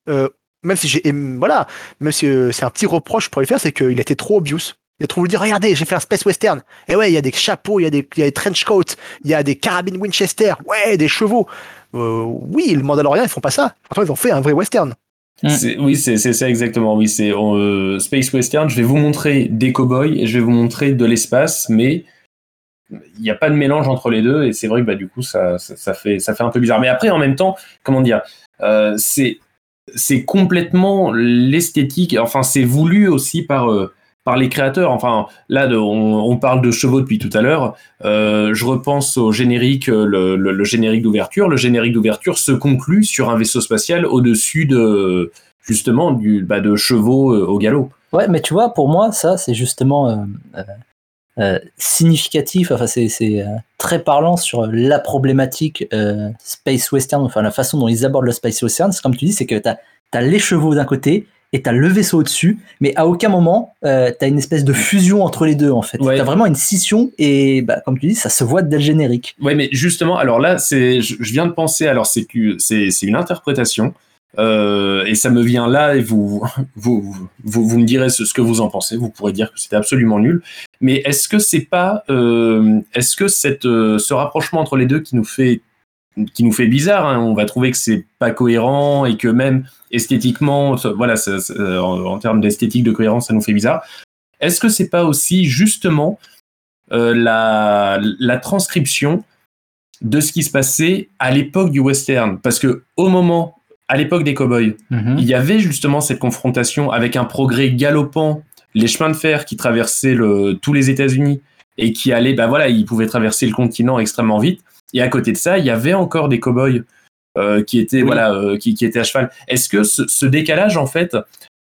Speaker 1: Euh, même si j'ai, aimé- voilà, même si euh, c'est un petit reproche pour lui faire, c'est qu'il était trop obvious. Il a trop voulu dire, regardez, j'ai fait un space western. Et ouais, il y a des chapeaux, il y a des, il y a des trench coats, il y a des carabines Winchester, ouais, des chevaux. Euh, oui, le Mandalorian, ils font pas ça. Pourtant, ils ont fait un vrai western.
Speaker 2: Mm.
Speaker 3: C'est- Oui, c'est c'est ça exactement. Oui, c'est euh, Space Western. Je vais vous montrer des cow-boys et je vais vous montrer de l'espace, mais il n'y a pas de mélange entre les deux. Et c'est vrai que bah, du coup, ça, ça, ça fait, ça fait un peu bizarre. Mais après, en même temps, comment dire, euh, c'est c'est complètement l'esthétique. Enfin, c'est voulu aussi par euh, par les créateurs. Enfin, là, on, parle de chevaux depuis tout à l'heure. Euh, je repense au générique, euh, le, générique d'ouverture. Le générique d'ouverture se conclut sur un vaisseau spatial au-dessus de justement du, bah, de chevaux euh, au galop.
Speaker 2: Ouais, mais tu vois, pour moi, ça, c'est justement euh, euh, significatif, enfin, c'est euh, très parlant sur la problématique euh, Space Western, enfin, la façon dont ils abordent le Space Western. C'est comme tu dis, c'est que tu as, les chevaux d'un côté et tu as le vaisseau au-dessus, mais à aucun moment, tu as une espèce de fusion entre les deux, en fait.
Speaker 3: Ouais.
Speaker 2: Tu as vraiment une scission et, bah, comme tu dis, ça se voit dès le générique.
Speaker 3: Ouais, mais justement, alors là, c'est, je, je viens de penser, alors c'est c'est, c'est une interprétation, euh, et ça me vient là, et vous, vous, vous, vous me direz ce, ce que vous en pensez. Vous pourrez dire que c'était absolument nul, mais est-ce que c'est pas, euh, est-ce que cette, euh, ce rapprochement entre les deux qui nous fait, qui nous fait bizarre, hein, on va trouver que c'est pas cohérent et que même esthétiquement, voilà, ça- ça- en, termes d'esthétique de cohérence, ça nous fait bizarre. Est-ce que c'est pas aussi justement euh, la, la transcription de ce qui se passait à l'époque du western? Parce que au moment, à l'époque des cowboys,
Speaker 2: Mhm.
Speaker 3: il y avait justement cette confrontation avec un progrès galopant, les chemins de fer qui traversaient le, tous les États-Unis et qui allaient, bah voilà, ils pouvaient traverser le continent extrêmement vite. Et à côté de ça, il y avait encore des cowboys euh, qui étaient,
Speaker 1: Oui.
Speaker 3: voilà, euh, qui, qui étaient à cheval. Est-ce que ce, ce décalage, en fait,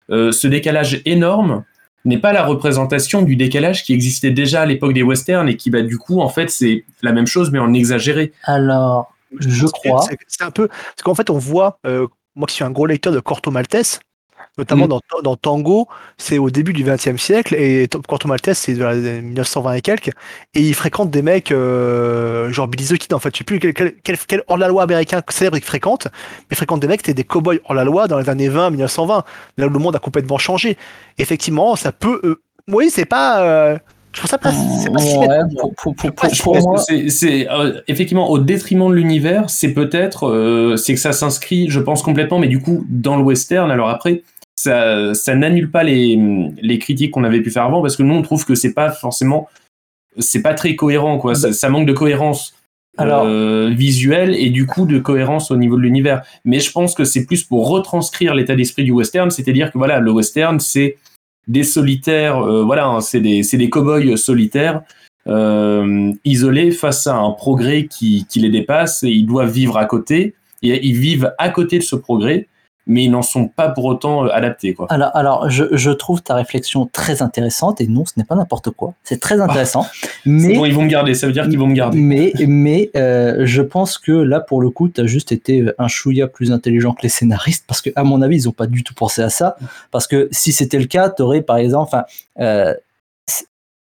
Speaker 3: euh, ce décalage énorme n'est pas la représentation du décalage qui existait déjà à l'époque des westerns et qui, bah, du coup, en fait, c'est la même chose mais en exagéré?
Speaker 2: Alors, je
Speaker 1: que
Speaker 2: crois.
Speaker 1: c'est- C'est un peu parce qu'en fait on voit euh, moi qui suis un gros lecteur de Corto Maltese, notamment
Speaker 3: Mm.
Speaker 1: dans, dans Tango, c'est au début du XXe siècle, et Corto Maltese, c'est de la 1920 et quelques, et il fréquente des mecs, euh, genre Billy the Kid, en fait, je sais plus quel, quel, quel, quel hors-la-loi américain célèbre il fréquente, mais il fréquente des mecs, c'était des cow-boys hors-la-loi dans les années 20, 1920, là où le monde a complètement changé. Effectivement, ça peut... euh, oui, c'est pas... euh, je trouve ça pas... c'est pas si
Speaker 2: Ouais, pour, pour- moi,
Speaker 3: c'est- c'est euh, effectivement au détriment de l'univers, c'est peut-être euh, c'est que ça s'inscrit, je pense complètement, mais du coup dans le western. Alors après, ça, ça n'annule pas les, les critiques qu'on avait pu faire avant parce que nous on trouve que c'est pas forcément, c'est pas très cohérent quoi. Ça, ça manque de cohérence.
Speaker 2: Alors-
Speaker 3: euh, visuelle et du coup de cohérence au niveau de l'univers. Mais je pense que c'est plus pour retranscrire l'état d'esprit du western, c'est-à-dire que voilà, le western c'est des solitaires, euh, voilà, hein, c'est des, c'est des cow-boys solitaires euh, isolés face à un progrès qui, qui les dépasse et ils doivent vivre à côté et ils vivent à côté de ce progrès, mais ils n'en sont pas pour autant euh, adaptés quoi.
Speaker 2: Alors, alors je, je trouve ta réflexion très intéressante et non, ce n'est pas n'importe quoi. C'est très intéressant, (laughs)
Speaker 3: C'est
Speaker 2: mais
Speaker 3: bon, ils vont me garder, ça veut dire qu'ils vont me garder.
Speaker 2: mais mais euh, je pense que là pour le coup, tu as juste été un chouïa plus intelligent que les scénaristes parce que à mon avis, ils ont pas du tout pensé à ça parce que si c'était le cas, tu aurais par exemple euh,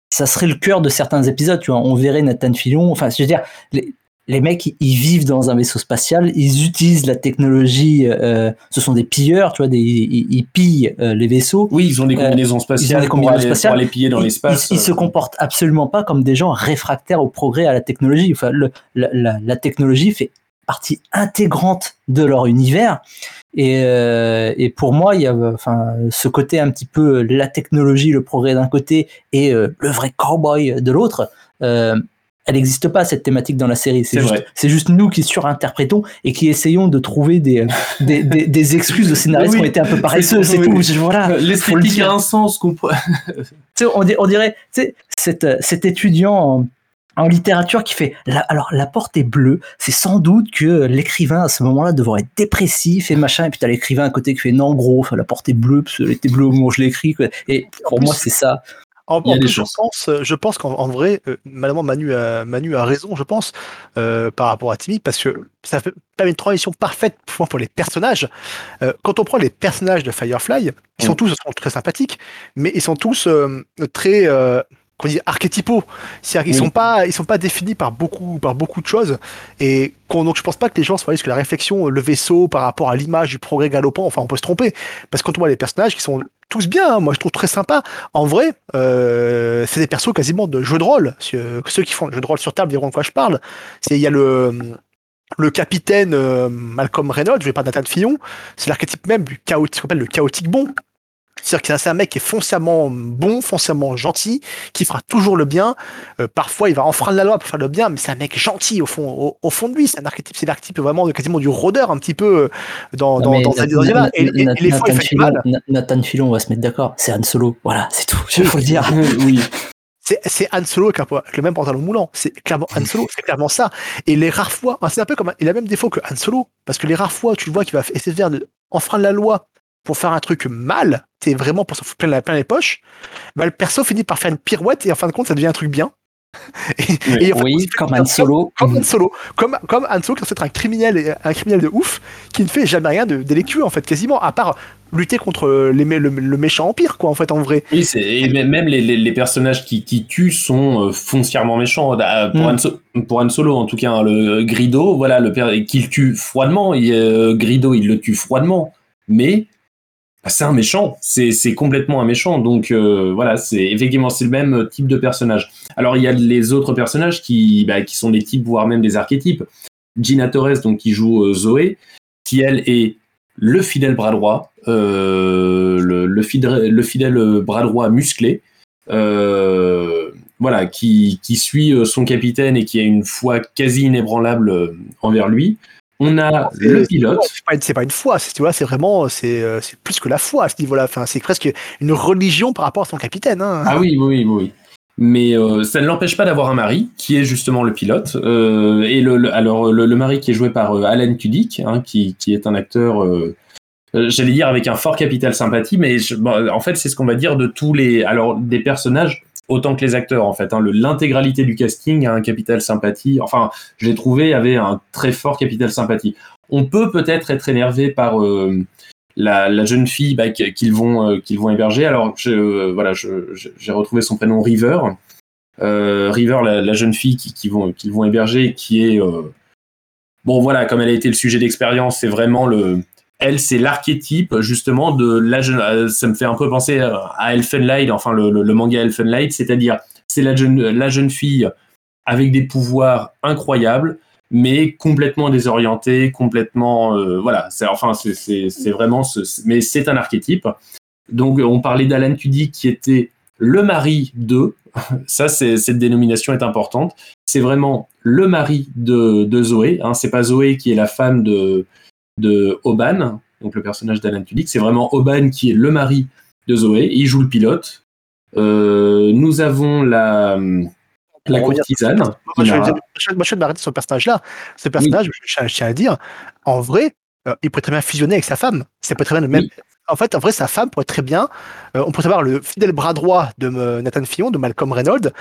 Speaker 2: ça serait le cœur de certains épisodes, tu vois, on verrait Nathan Fillion, enfin je veux dire les les mecs, ils- ils vivent dans un vaisseau spatial, ils utilisent la technologie. euh, ce sont des pilleurs, tu vois, des, ils, ils pillent euh, les vaisseaux.
Speaker 3: Oui, ils ont des
Speaker 2: Euh,
Speaker 3: combinaisons spatiales,
Speaker 2: des
Speaker 3: pour, aller,
Speaker 2: spatiales.
Speaker 3: pour aller piller dans
Speaker 2: Ils-
Speaker 3: l'espace.
Speaker 2: Ils, ils se
Speaker 3: euh,
Speaker 2: comportent absolument pas comme des gens réfractaires au progrès, à la technologie. Enfin, le- la, la- la technologie fait partie intégrante de leur univers. Et, euh, et pour moi, il y a enfin, ce côté un petit peu la technologie, le progrès d'un côté et euh, le vrai cowboy de l'autre. Euh, elle n'existe pas cette thématique dans la série. C'est juste, nous qui surinterprétons et qui essayons de trouver des, des, des, des excuses aux scénaristes
Speaker 3: Oui,
Speaker 2: qui ont été un peu paresseux. C'est
Speaker 3: oui.
Speaker 2: tout. Je- Voilà.
Speaker 3: Euh, L'esthétique a un sens qu'on peut-
Speaker 2: Tu on, di- on dirait, tu cet, euh, cet étudiant en, en littérature qui fait, la- alors la porte est bleue, c'est sans doute que l'écrivain à ce moment-là devrait être dépressif et machin, et puis t'as l'écrivain à côté qui fait non gros, la porte est bleue, parce qu'elle était bleue au moment où je l'ai écrit, quoi. et pour
Speaker 1: plus,
Speaker 2: moi c'est ça.
Speaker 1: En, en plus, je pense, euh, je pense qu'en en vrai, euh, malheureusement, Manu a, Manu a raison, je pense, euh, par rapport à Timmy, parce que ça fait pas une transition parfaite pour, pour les personnages. Euh, quand on prend les personnages de Firefly, ils sont
Speaker 3: Mm.
Speaker 1: tous sont très sympathiques, mais ils sont tous euh, très euh, qu'on dit archétypaux. C'est-à-dire qu'ils
Speaker 3: Oui.
Speaker 1: sont pas, ils sont pas définis par beaucoup, par beaucoup de choses. Et donc je pense pas que les gens soient que la réflexion, le vaisseau par rapport à l'image du progrès galopant, enfin on peut se tromper, parce que quand on voit les personnages qui sont tous bien, hein, moi je trouve très sympa. En vrai, euh, c'est des persos quasiment de jeux de rôle. Ceux ceux qui font le jeu de rôle sur table verront de quoi je parle. Il y a le le capitaine euh, Malcolm Reynolds, je vais pas Nathan Fillon, c'est l'archétype même du chaotique, ce qu'on appelle le chaotique bon. C'est-à-dire que c'est un mec qui est foncièrement bon, foncièrement gentil, qui fera toujours le bien. Euh, parfois, il va enfreindre la loi pour faire le bien, mais c'est un mec gentil au fond, au, au fond de lui. C'est un archétype, c'est l'archétype vraiment de, quasiment du rôdeur un petit peu euh, dans, dans, dans, dans, et, et- et
Speaker 2: Na-
Speaker 1: les fois, il
Speaker 2: Nathan
Speaker 1: fait
Speaker 2: Filon,
Speaker 1: mal.
Speaker 2: Na- Nathan Filon, on va se mettre d'accord, c'est Han Solo, voilà, c'est tout, il faut le dire.
Speaker 3: oui.
Speaker 1: C'est, Han Solo avec, un po- avec le même pantalon moulant. C'est clairement Han Solo, c'est clairement ça. Et les rares fois, c'est un peu comme, il a même défaut que Han Solo, parce que les rares fois, tu le vois qu'il va essayer de faire de enfreindre la loi pour faire un truc mal, t'es vraiment pour se foutre plein, la- plein les poches, bah, le perso finit par faire une pirouette et en fin de compte, ça devient un truc bien. Et, (laughs) et
Speaker 2: Oui, comme Han Solo.
Speaker 1: Comme Han Solo, comme, comme Han Solo qui est un criminel, un criminel de ouf, qui ne fait jamais rien de délictueux en fait, quasiment, à part lutter contre les mé- le, le méchant empire, quoi, en fait, en vrai.
Speaker 3: Oui, c'est et même même les, les, les personnages qui, qui tuent sont euh, foncièrement méchants. Euh, Pour,
Speaker 2: Mm.
Speaker 3: Han So- pour Han Solo, en tout cas, hein, le Grido, voilà, le père qu'il tue froidement. Il, euh, Grido, il le tue froidement, mais bah, c'est un méchant. C'est complètement un méchant. Donc euh, voilà, c'est effectivement c'est le même type de personnage. Alors il y a les autres personnages qui bah, qui sont des types voire même des archétypes. Gina Torres, donc qui joue euh, Zoé, qui elle est le fidèle bras droit, euh, le, le, fidèle, le fidèle bras droit musclé, euh, voilà, qui, suit euh, son capitaine et qui a une foi quasi inébranlable euh, envers lui. On a le pilote.
Speaker 1: C'est pas, une- c'est pas une foi, c'est tu vois, c'est vraiment, c'est euh, c'est plus que la foi à ce niveau-là. Enfin, c'est presque une religion par rapport à son capitaine. Hein.
Speaker 3: Ah oui, oui, oui, oui. Mais euh, ça ne l'empêche pas d'avoir un mari, qui est justement le pilote. Euh, et le, le- alors le, le mari qui est joué par euh, Alan Tudyk, hein, qui, qui est un acteur, j'allais dire avec un fort capital sympathie, mais je- bon, en fait c'est ce qu'on va dire de tous les, alors des personnages autant que les acteurs en fait. Hein. L'intégralité du casting a un capital sympathie. Enfin, je l'ai trouvé avait un très fort capital sympathie. On peut peut-être être énervé par euh, la, jeune fille bah, qu- qu'ils vont euh, vont héberger. Alors je, euh, voilà, j'ai retrouvé son prénom River. River, la, jeune fille qui, vont qu'ils vont héberger, qui est bon voilà, comme elle a été le sujet d'expérience, c'est vraiment le elle, c'est l'archétype justement de la jeune. euh, Ça me fait un peu penser à Elfenlight, enfin le, manga Elfenlight, c'est-à-dire c'est la jeune, la jeune fille avec des pouvoirs incroyables, mais complètement désorientée, complètement euh, voilà. C'est enfin c'est vraiment mais c'est un archétype. Donc on parlait d'Alan Tudyk qui était le mari de. (laughs) Ça, cette dénomination est importante. C'est vraiment le mari de, de Zoé. Hein. C'est pas Zoé qui est la femme de de Oban, donc le personnage d'Alan Tudyk. C'est vraiment Oban qui est le mari de Zoé. Il joue le pilote. Euh, nous avons la la courtisane.
Speaker 1: Moi, je, vais m'arrêter sur ce personnage-là. Ce personnage, je, je tiens à le dire, en vrai, euh, il pourrait très bien fusionner avec sa femme. Ça peut très bien le même.
Speaker 3: Oui.
Speaker 1: En fait, en vrai, sa femme pourrait très bien. euh, on pourrait avoir le fidèle bras droit de Nathan Fillon, de Malcolm Reynolds,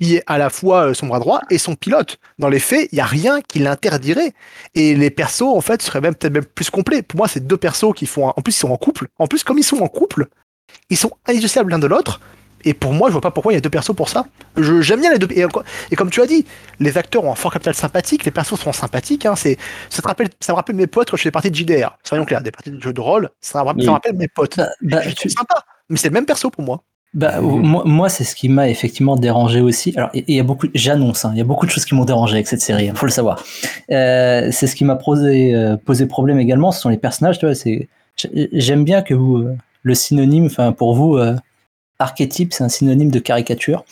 Speaker 1: qui est à la fois euh, son bras droit et son pilote. Dans les faits, il n'y a rien qui l'interdirait. Et les persos, en fait, seraient même peut-être même plus complets. Pour moi, c'est deux persos qui font. un- En plus, ils sont en couple. En plus, comme ils sont en couple, ils sont indissociables l'un de l'autre. Et pour moi, je vois pas pourquoi il y a deux persos pour ça. Je- J'aime bien les deux. Et, comme tu as dit, les acteurs ont un fort capital sympathique, les persos sont sympathiques. Hein, c'est, ça, te rappelle, ça me rappelle mes potes quand je fais des parties de JDR. Soyons clairs, des parties de jeux de rôle, ça me rappelle, ça me
Speaker 3: Oui.
Speaker 1: rappelle mes potes.
Speaker 2: Bah, bah, tu-
Speaker 1: sont sympas, mais c'est le même perso pour moi.
Speaker 2: Bah,
Speaker 3: Mhm.
Speaker 2: moi, moi, c'est ce qui m'a effectivement dérangé aussi. Alors, il y a beaucoup, j'annonce, hein, il y a beaucoup de choses qui m'ont dérangé avec cette série, il faut le savoir. Euh, c'est ce qui m'a posé, euh, posé problème également, ce sont les personnages, tu vois. C'est, j'aime bien que vous, euh, le synonyme, enfin, pour vous, euh, archétype, c'est un synonyme de caricature.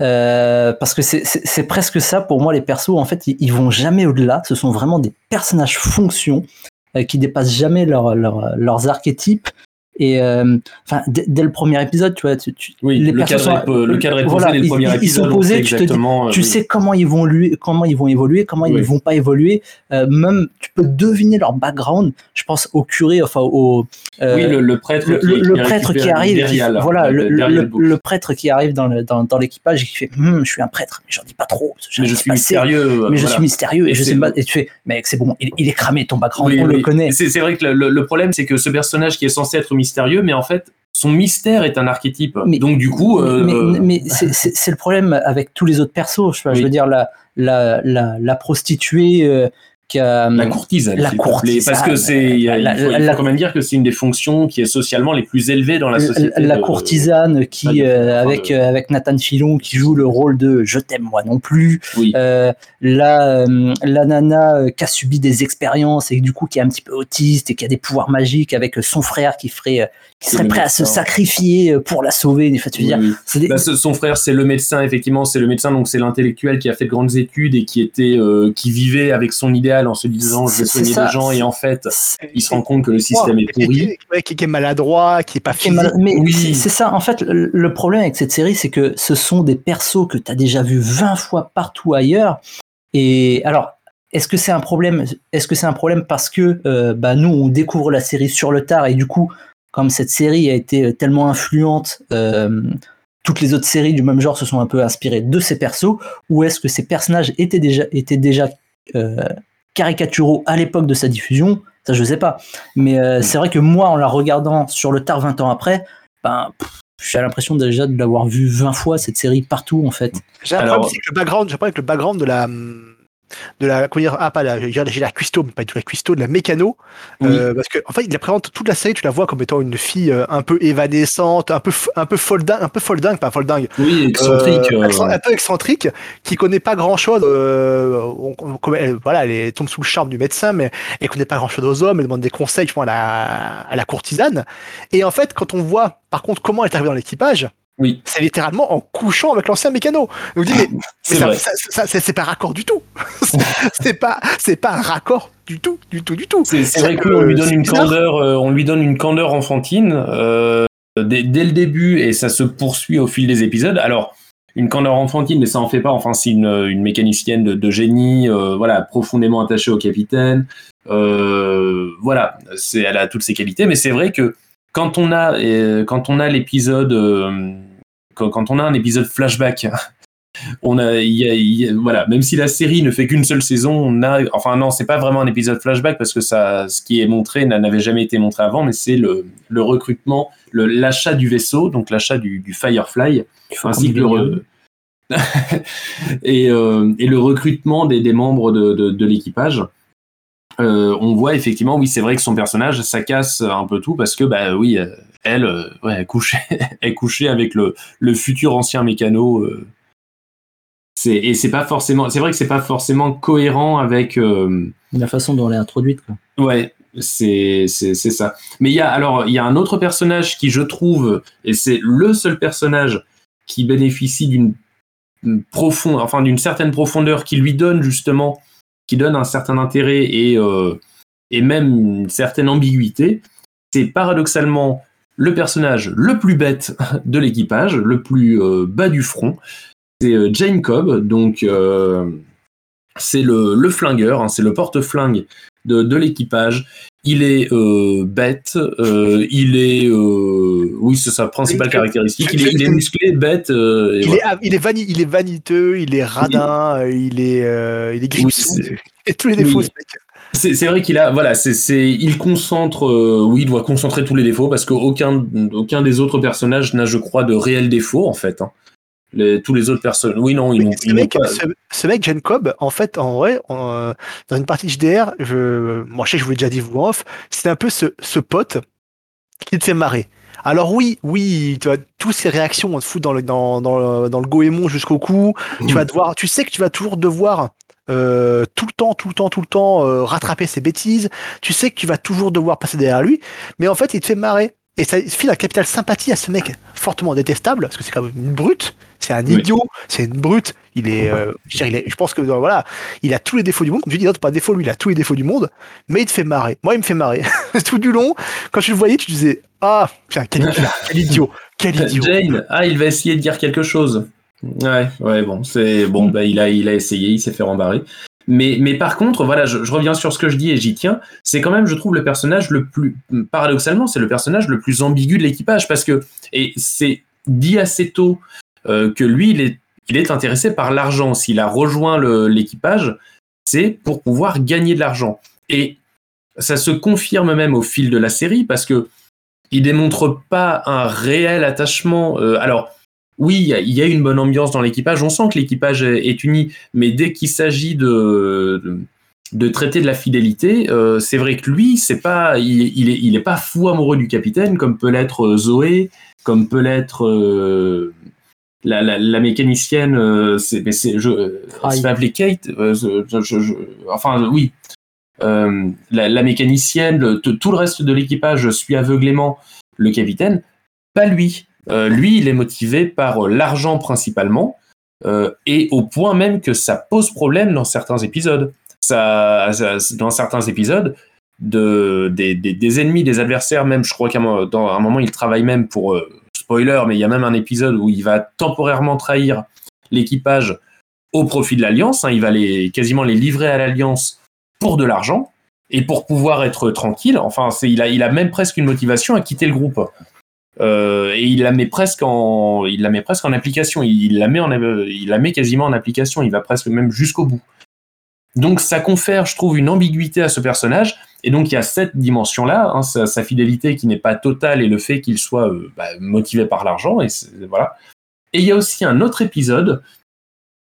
Speaker 2: Euh, parce que c'est, c'est, c'est presque ça pour moi, les persos, en fait, ils, ils vont jamais au-delà. Ce sont vraiment des personnages fonctions euh, qui dépassent jamais leur, leur- leurs archétypes. Et euh, enfin, dès, le premier épisode, tu vois, tu, tu-
Speaker 3: Oui,
Speaker 2: les
Speaker 3: le cadre,
Speaker 2: sont-
Speaker 3: est, le cadre est posé
Speaker 2: voilà,
Speaker 3: dès le
Speaker 2: ils-
Speaker 3: premier
Speaker 2: ils- ils
Speaker 3: épisode.
Speaker 2: sont
Speaker 3: on
Speaker 2: posés, tu te dis-
Speaker 3: exactement. euh,
Speaker 2: tu
Speaker 3: oui.
Speaker 2: sais comment ils vont lui, comment ils vont évoluer, comment
Speaker 3: Oui.
Speaker 2: ils vont pas évoluer. Euh, même tu peux deviner leur background. Je pense au curé, enfin au
Speaker 3: oui, le, le prêtre
Speaker 2: le,
Speaker 3: qui,
Speaker 2: le- prêtre qui arrive, qui-
Speaker 3: derrière, là,
Speaker 2: voilà, le, prêtre qui arrive dans le- dans, dans l'équipage et qui fait, Hum, je suis un prêtre, mais j'en dis pas trop.
Speaker 3: mais je suis mystérieux.
Speaker 2: Mais je suis mystérieux et,
Speaker 3: Et
Speaker 2: je
Speaker 3: c'est-
Speaker 2: sais pas. Et tu fais, mec, c'est bon, il, est cramé ton background, on le connaît.
Speaker 3: C'est vrai que le problème, c'est que ce personnage qui est censé être mystérieux, mais en fait, son mystère est un archétype.
Speaker 2: Mais-
Speaker 3: Donc du coup, euh,
Speaker 2: mais, mais c'est- le problème avec tous les autres persos. Je, je
Speaker 3: Oui.
Speaker 2: veux dire, la, la, la, la prostituée euh, a.
Speaker 3: la courtisane,
Speaker 2: la
Speaker 3: parce que c'est, il faut, il faut
Speaker 2: la-
Speaker 3: quand même dire que c'est une des fonctions qui est socialement les plus élevées dans la société.
Speaker 2: la
Speaker 3: de-
Speaker 2: courtisane qui,
Speaker 3: de-
Speaker 2: euh, avec, euh, avec Nathan Filon, qui joue le rôle de Je t'aime moi non plus.
Speaker 3: Oui.
Speaker 2: Euh, la, euh, la nana euh, qui a subi des expériences et du coup qui est un petit peu autiste et qui a des pouvoirs magiques avec son frère qui ferait, euh, qui serait prêt à se sacrifier euh, pour la sauver. Enfin, tu veux
Speaker 3: Oui,
Speaker 2: dire,
Speaker 3: oui.
Speaker 2: c'est des-
Speaker 3: Bah, son frère, c'est le médecin, effectivement, c'est le médecin, donc c'est l'intellectuel qui a fait de grandes études et qui était, euh, qui vivait avec son idéal en se disant je vais soigner les gens et en fait, il se rend compte que le système est pourri.
Speaker 1: Qui, est maladroit, qui est pas
Speaker 2: mal- Mais
Speaker 3: Oui.
Speaker 2: c'est- ça, en fait, le, problème avec cette série, c'est que ce sont des persos que tu as déjà vus 20 fois partout ailleurs. Et alors, est-ce que c'est un problème Est-ce que c'est un problème parce que euh, bah, nous, on découvre la série sur le tard et du coup, comme cette série a été tellement influente, euh, toutes les autres séries du même genre se sont un peu inspirées de ces persos Ou est-ce que ces personnages étaient déjà, étaient déjà euh, caricaturaux à l'époque de sa diffusion Ça, je sais pas. Mais euh, c'est vrai que moi, en la regardant sur le tard 20 ans après, ben, j'ai l'impression déjà de l'avoir vu 20 fois cette série partout en fait.
Speaker 1: J'ai un
Speaker 3: Alors-
Speaker 1: problème le background, j'ai avec le background de la de la comment dire, ah pas la j'ai la cuistot mais pas du tout la cuistot de la mécano. Euh, parce que en fait il la présente toute la série tu la vois comme étant une fille euh, un peu évanescente un peu un peu folle un peu folle dingue pas folle dingue
Speaker 3: Oui, excentrique.
Speaker 1: euh, accent- un peu excentrique qui connaît pas grand chose voilà elle est- tombe sous le charme du médecin mais elle connaît pas grand chose aux hommes elle demande des conseils je pense, à la à la courtisane. Et en fait quand on voit par contre comment elle est arrivée dans l'équipage
Speaker 3: Oui.
Speaker 1: c'est littéralement en couchant avec l'ancien mécano. On dit, mais, (laughs) mais
Speaker 3: C'est
Speaker 1: pas raccord du tout. (laughs) c'est pas, c'est pas un raccord du tout, du tout, du tout.
Speaker 3: C'est vrai qu'on lui donne une
Speaker 1: bizarre.
Speaker 3: candeur, euh, on lui donne une candeur enfantine euh, dès, dès le début et ça se poursuit au fil des épisodes. Alors une candeur enfantine, mais ça en fait pas. Enfin, c'est une, une mécanicienne de, de génie, euh, voilà, profondément attachée au capitaine. Voilà, c'est, elle a toutes ses qualités, mais c'est vrai que quand on a, quand on a l'épisode, quand, on a un épisode flashback, (laughs) on a, il y a- il y a- voilà, même si la série ne fait qu'une seule saison, on a, enfin non, c'est pas vraiment un épisode flashback parce que ça, ce qui est montré n'a- n'avait jamais été montré avant, mais c'est le, le recrutement, le- l'achat du vaisseau, donc l'achat du, du Firefly, ainsi que le, (laughs) et, euh, et le recrutement des, des membres de, de, de l'équipage. Euh, on voit effectivement, oui, c'est vrai que son personnage, ça casse un peu tout parce que, bah oui, euh, elle, euh, ouais, elle couchait, (laughs) elle couchait avec le, le futur ancien mécano. euh. C'est, et c'est pas forcément, c'est vrai que c'est pas forcément cohérent avec. euh,
Speaker 2: La façon dont elle est introduite. Quoi.
Speaker 3: Ouais, c'est c'est c'est ça. Mais il y a alors il y a un autre personnage qui je trouve et c'est le seul personnage qui bénéficie d'une profonde enfin d'une certaine profondeur qui lui donne justement qui donne un certain intérêt et euh, et même une certaine ambiguïté. C'est paradoxalement le personnage le plus bête (laughs) de l'équipage, le plus euh, bas du front. C'est euh, Jane Cobb, donc euh, c'est le, le flingueur, hein, c'est le porte-flingue de, de l'équipage. Il est euh, bête, il est, oui, c'est sa principale caractéristique. Il est, il musclé, bête. et
Speaker 1: Il,
Speaker 3: voilà.
Speaker 1: est, il, est vani- il est vaniteux, il est radin, il est, euh, il est
Speaker 3: Oui, (laughs)
Speaker 1: et tous les défauts,
Speaker 3: Oui.
Speaker 1: ce mec.
Speaker 3: C'est c'est vrai qu'il a, voilà, c'est, c'est, il concentre, euh, oui, il doit concentrer tous les défauts parce qu'aucun, aucun des autres personnages n'a, je crois, de réels défauts en fait. hein. Les, tous les autres personnes, oui, non, ils n'ont, pas.
Speaker 1: ce, ce mec, Jen Cobb, en fait, en vrai, euh, dans une partie JDR, je, moi, je sais que je vous l'ai déjà dit vous off, c'était un peu ce, ce pote qui te fait marrer. Alors oui, oui, tu vois, toutes ces réactions, on te fout dans le, dans, dans, dans le goémon jusqu'au cou. Tu vas devoir, tu sais que tu vas toujours devoir euh, tout le temps, tout le temps, tout le temps euh, rattraper ses bêtises. Tu sais que tu vas toujours devoir passer derrière lui, mais en fait, il te fait marrer. Et ça file un capital sympathie à ce mec fortement détestable, parce que c'est quand même une brute, c'est un
Speaker 3: Oui.
Speaker 1: idiot, c'est une brute. Il est, euh, je, il est- je pense que voilà, il a tous les défauts du monde. Comme je dis, l'autre pas défaut, lui, il a tous les défauts du monde, mais il te fait marrer. Moi, il me fait marrer. (laughs) Tout du long, quand tu le voyais, tu disais, ah, putain, quel idiot, quel idiot, quel idiot.
Speaker 3: Jane, ah, il va essayer de dire quelque chose. Ouais, ouais, bon, c'est bon, bah, il a, il a essayé, il s'est fait rembarrer. Mais, mais par contre, voilà, je, je reviens sur ce que je dis et j'y tiens. C'est quand même, je trouve, le personnage le plus, paradoxalement, c'est le personnage le plus ambigu de l'équipage parce que, et c'est dit assez tôt euh, que lui, il est, il est intéressé par l'argent. S'il a rejoint l'équipage, c'est pour pouvoir gagner de l'argent. Et ça se confirme même au fil de la série parce que il démontre pas un réel attachement. euh, alors, oui, il y a- une bonne ambiance dans l'équipage. On sent que l'équipage est, uni, mais dès qu'il s'agit de, de, de traiter de la fidélité, euh, c'est vrai que lui, c'est pas, il, il est, il est pas fou amoureux du capitaine, comme peut l'être euh, Zoé, comme peut l'être euh, la, la, la mécanicienne. euh, c'est, mais c'est, je, se appeler Kate. je- enfin, oui. La, la mécanicienne, le- tout le reste de l'équipage suit aveuglément le capitaine, pas lui. Euh, lui, il est motivé par euh, l'argent principalement, euh, et au point même que ça pose problème dans certains épisodes. Ça, dans certains épisodes, de, des, ennemis, des adversaires, même, je crois qu'à un, moment, il travaille même pour, spoiler, mais il y a même un épisode où il va temporairement trahir l'équipage au profit de l'Alliance. hein. il va les, quasiment les livrer à l'Alliance pour de l'argent et pour pouvoir être tranquille. Enfin, il a même presque une motivation à quitter le groupe. Euh, et il la met presque en, il la met presque en application. Il, la met en, il la met quasiment en application. Il va presque même jusqu'au bout. Donc ça confère, je trouve, une ambiguïté à ce personnage. Et donc il y a cette dimension-là, hein, sa, fidélité qui n'est pas totale et le fait qu'il soit euh, bah, motivé par l'argent. Et voilà. Et il y a aussi un autre épisode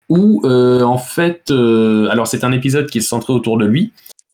Speaker 3: où, euh, en fait, alors c'est un épisode qui est centré autour de lui.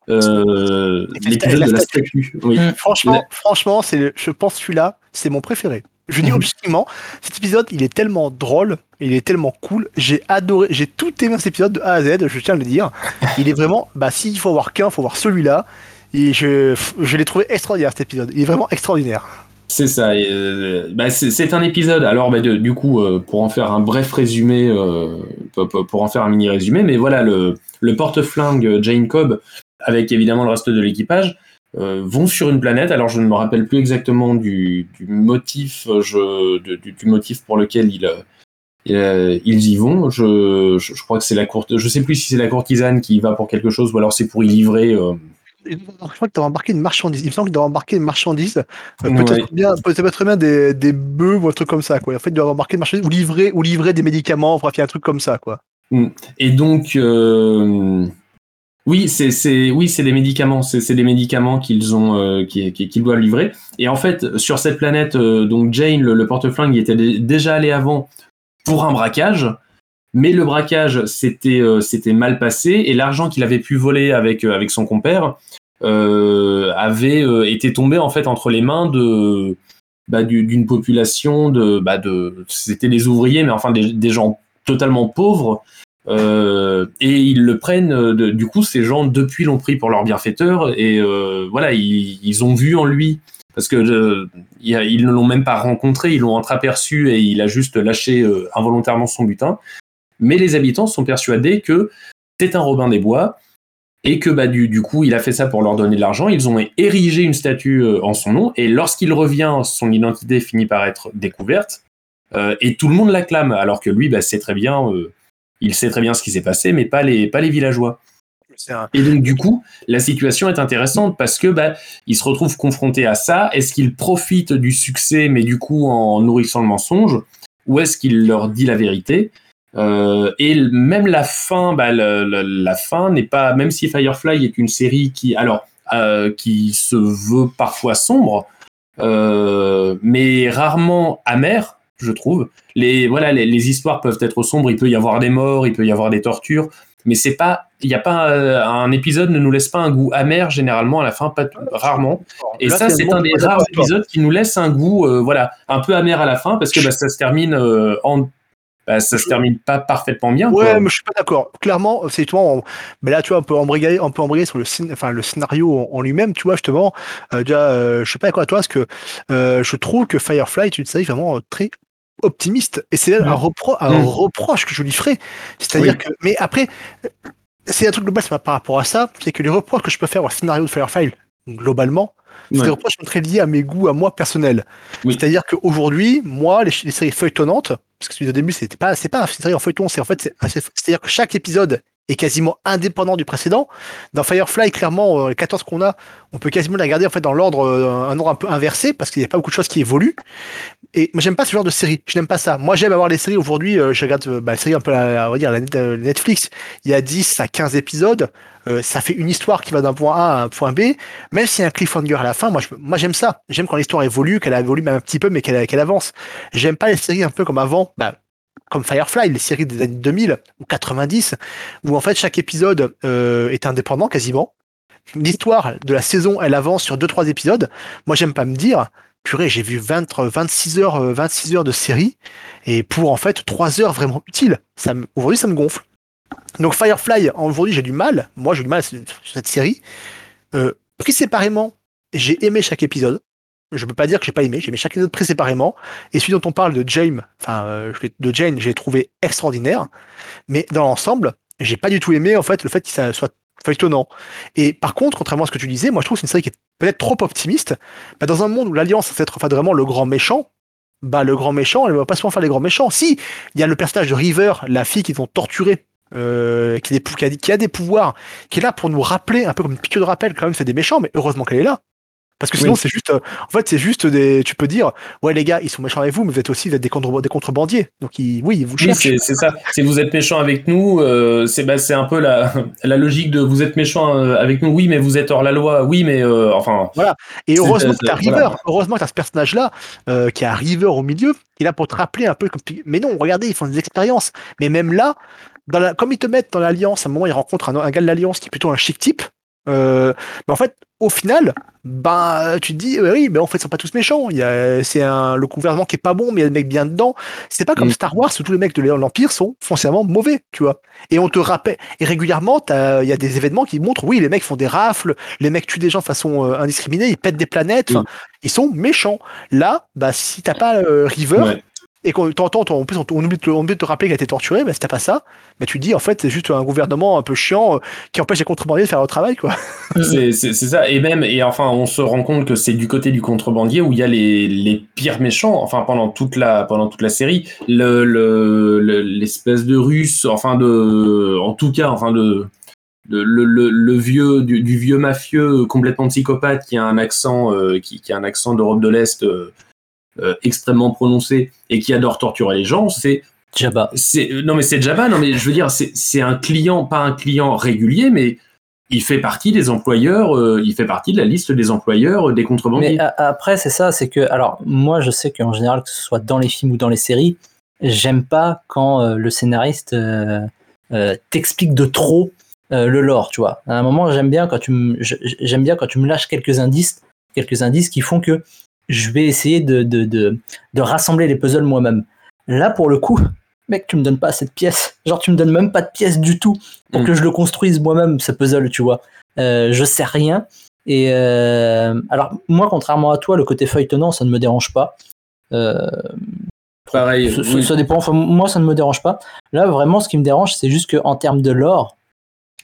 Speaker 3: Euh,
Speaker 1: Et
Speaker 3: l'épisode
Speaker 1: la
Speaker 3: de la
Speaker 1: statue.
Speaker 3: statue. Oui.
Speaker 2: Mm.
Speaker 1: Franchement,
Speaker 3: La-
Speaker 1: franchement, c'est, je pense celui-là, c'est mon préféré. Je dis
Speaker 3: Mhm.
Speaker 1: objectivement, cet épisode, il est tellement drôle, il est tellement cool. J'ai adoré, j'ai tout aimé cet épisode de A à Z, je tiens à le dire. (laughs) Il est vraiment, bah, s'il faut voir qu'un, faut voir celui-là. Et je, je l'ai trouvé extraordinaire cet épisode. Il est vraiment extraordinaire.
Speaker 3: C'est ça. euh, bah, c'est c'est un épisode. Alors, bah, de- du coup, euh, pour en faire un bref résumé, euh, pour, pour- pour en faire un mini résumé, mais voilà, le, le porte-flingue Jane Cobb, avec évidemment le reste de l'équipage, euh, vont sur une planète. Alors, je ne me rappelle plus exactement du, du motif, euh, je, du, du motif pour lequel ils, euh, ils, ils y vont. Je, je, je crois que c'est la courte. Je sais plus si c'est la courtisane qui y va pour quelque chose ou alors c'est pour y livrer. euh,
Speaker 1: Je crois que tu as embarqué une marchandise. Il me semble que tu embarqué une marchandise. Euh, peut-être bien, peut-être bien des, des bœufs ou un truc comme ça. Quoi. En fait, tu dois embarquer une marchandise ou livrer, ou livrer des médicaments. Enfin, il y a un truc comme ça. Quoi.
Speaker 3: Mm. Et donc, euh, oui, c'est oui, c'est des médicaments. C'est des médicaments qu'ils ont, euh, doivent livrer. Et en fait, sur cette planète, donc Jane, le, porte-flingue, était déjà allé avant pour un braquage. Mais le braquage c'était euh, mal passé et l'argent qu'il avait pu voler avec euh, avec son compère euh, avait été tombé en fait entre les mains de bah, d'une population bah, de c'était des ouvriers mais enfin des, gens totalement pauvres et ils le prennent du coup ces gens depuis l'ont pris pour leur bienfaiteur et voilà ils, ont vu en lui parce que ils ne l'ont même pas rencontré, ils l'ont entreaperçu et il a juste lâché involontairement son butin mais les habitants sont persuadés que c'est un Robin des Bois et que bah, du, coup il a fait ça pour leur donner de l'argent. Ils ont érigé une statue euh, en son nom et lorsqu'il revient, son identité finit par être découverte euh, et tout le monde l'acclame alors que lui bah, sait très bien, euh, il sait très bien ce qui s'est passé, mais pas les, pas les villageois. Et donc du coup, la situation est intéressante parce que bah, il se retrouve confronté à ça. Est-ce qu'il profite du succès, mais du coup en nourrissant le mensonge, ou est-ce qu'il leur dit la vérité? Euh, et même la fin, bah, la fin n'est pas, même si Firefly est une série qui, alors, euh, qui se veut parfois sombre, euh, mais rarement amère, je trouve. Les, voilà, les, histoires peuvent être sombres. Il peut y avoir des morts, il peut y avoir des tortures, mais c'est pas, il n'y a pas un épisode ne nous laisse pas un goût amer généralement à la fin, pas rarement. Et ça, c'est un des rares épisodes qui nous laisse un goût, voilà, un peu amer à la fin parce que bah, ça se termine en bah, ça se termine pas parfaitement bien.
Speaker 1: Ouais, mais je suis pas d'accord. Clairement, c'est toi. Mais là, tu vois, on peut embrayer, on peut embrayer sur le, enfin, le scénario en, lui-même. Tu vois, justement, euh, déjà, euh, je sais pas quoi toi, parce que euh, je trouve que Firefly est une série vraiment très optimiste. Et c'est un, repro un mm. reproche que je lui ferai. C'est-à-dire que, mais après, c'est un truc global par rapport à ça, c'est que les reproches que je peux faire au scénario de Firefly, globalement, c'est des reproches qui sont très liés à mes goûts, à moi personnel. C'est-à-dire qu'aujourd'hui, moi, les, les, séries feuilletonnantes, parce que au début, c'était pas, c'est pas une série en feuilleton, c'est en fait, c'est-à-dire que chaque épisode est quasiment indépendant du précédent. Dans Firefly, clairement, euh, les 14 qu'on a, on peut quasiment les regarder en fait dans l'ordre, euh, un ordre un peu inversé, parce qu'il n'y a pas beaucoup de choses qui évoluent. Et moi, j'aime pas ce genre de série. Je n'aime pas ça. Moi, j'aime avoir les séries aujourd'hui. Euh, je regarde bah, la série un peu, on va dire, la Netflix. Il y a 10 à 15 épisodes. ça fait une histoire qui va d'un point A à un point B. Même s'il y a un cliffhanger à la fin, moi, moi j'aime ça. J'aime quand l'histoire évolue, qu'elle évolue même un petit peu, mais qu'elle avance. J'aime pas les séries un peu comme avant. Bah, comme Firefly, les séries des années 2000 ou 90, où en fait chaque épisode euh, est indépendant quasiment. L'histoire de la saison, elle avance sur 2-3 épisodes. Moi, j'aime pas me dire, purée, j'ai vu 20, 26 heures, 26 euh, heures de série, et pour en fait 3 heures vraiment utiles. Aujourd'hui, ça me gonfle. Donc Firefly, aujourd'hui, j'ai du mal. Moi, j'ai du mal sur cette série. Euh, pris séparément, j'ai aimé chaque épisode je peux pas dire que j'ai pas aimé, j'ai aimé chaque épisode très séparément. Et celui dont on parle de James, enfin euh, de Jane, j'ai trouvé extraordinaire. Mais dans l'ensemble, j'ai pas du tout aimé en fait le fait qu'il soit feuilletonnant. Et par contre, contrairement à ce que tu disais, moi je trouve que c'est une série qui est peut-être trop optimiste. Bah, dans un monde où l'Alliance c'est être vraiment le grand méchant, bah le grand méchant, elle va pas souvent faire les grands méchants. Si, il y a le personnage de River, la fille qu'ils ont torturée, euh, qui, a des, qui, a des, pouvoirs, qui est là pour nous rappeler, un peu comme une piqûre de rappel, quand même, c'est des méchants, mais heureusement qu'elle est là. Parce que sinon, c'est juste, euh, en fait, c'est juste des, tu peux dire, ouais, les gars, ils sont méchants avec vous, mais vous êtes aussi des, contre, des contrebandiers. Donc, ils, oui, ils vous cherchent.
Speaker 3: Oui, c'est ça. Si vous êtes méchants avec nous, euh, c'est bah, un peu la, (laughs) la logique de vous êtes méchants euh, avec nous, oui, mais vous êtes hors la loi, oui, mais euh, enfin.
Speaker 1: Voilà. Et heureusement que t'as River, heureusement que t'as ce personnage-là, qui a River au milieu, qui est là pour te rappeler un peu comme, mais non, regardez, ils font des expériences. Mais même là, dans la, comme ils te mettent dans l'Alliance, à un moment, ils rencontrent un, un gars de l'Alliance qui est plutôt un chic type, euh, mais en fait, au final, bah, tu te dis, oui, mais en fait, ils sont pas tous méchants. Il y a, c'est un, le gouvernement qui est pas bon, mais il y a des mecs bien dedans. C'est pas comme mm. Star Wars où tous les mecs de l'Empire sont foncièrement mauvais, tu vois. Et on te rappelle, et régulièrement, il y a des événements qui montrent, oui, les mecs font des rafles, les mecs tuent des gens de façon euh, indiscriminée, ils pètent des planètes, mm. ils sont méchants. Là, bah, si t'as pas euh, River, et qu'on on, oublie de, te rappeler qu'il a été torturé, mais si t'as pas ça, bah, tu dis, en fait, c'est juste un gouvernement un peu chiant euh, qui empêche les contrebandiers de faire leur travail, quoi. (laughs)
Speaker 3: c'est ça, et même, et enfin, on se rend compte que c'est du côté du contrebandier où il y a les, les, pires méchants, enfin, pendant toute la, pendant toute la série, l'espèce le, de russe, enfin, de, en tout cas, enfin, de, le, vieux du, vieux mafieux complètement psychopathe qui a un accent euh, qui, a un accent d'Europe de l'Est euh, euh, extrêmement prononcé et qui adore torturer les gens, c'est
Speaker 2: Jabba.
Speaker 3: C'est non mais c'est Jabba, non mais je veux dire c'est un client pas un client régulier mais il fait partie des employeurs, euh, il fait partie de la liste des employeurs euh, des contrebandiers.
Speaker 2: Mais après, c'est ça, c'est que, alors, moi, je sais qu'en général, que ce soit dans les films ou dans les séries, j'aime pas quand euh, le scénariste euh, euh, t'explique de trop le lore, tu vois. À un moment, j'aime bien quand tu me, j'aime bien quand tu me lâches quelques indices, quelques indices qui font que je vais essayer de, de, de, de rassembler les puzzles moi-même. Là, pour le coup, mec, tu me donnes pas cette pièce. Genre, tu me donnes même pas de pièce du tout pour
Speaker 3: Mm.
Speaker 2: que je le construise moi-même, ce puzzle, tu vois. Euh, je sais rien. Et euh, alors, moi, contrairement à toi, le côté feuilletonnant, ça ne me dérange pas. Euh,
Speaker 3: Pareil.
Speaker 2: ça,
Speaker 3: oui.
Speaker 2: ça dépend. Enfin, moi, ça ne me dérange pas. Là, vraiment, ce qui me dérange, c'est juste qu'en termes de lore,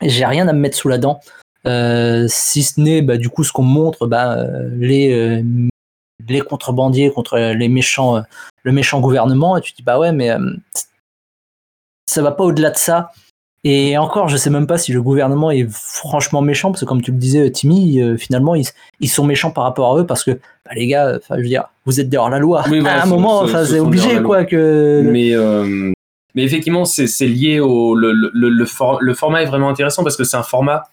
Speaker 2: j'ai rien à me mettre sous la dent. Euh, si ce n'est, bah, du coup, ce qu'on montre, bah, euh, les, euh, les contrebandiers contre les méchants, euh, le méchant gouvernement, et tu te dis, bah ouais, mais euh, ça va pas au-delà de ça. Et encore, je sais même pas si le gouvernement est franchement méchant, parce que comme tu le disais, Timmy, euh, finalement, ils, ils sont méchants par rapport à eux, parce que, bah, les gars, je veux dire, vous êtes dehors la loi.
Speaker 3: Oui,
Speaker 2: à un moment, c'est obligé, quoi, que.
Speaker 3: Mais, euh, mais effectivement, c'est c'est lié au. Le, le, le, le for- le format est vraiment intéressant parce que c'est un format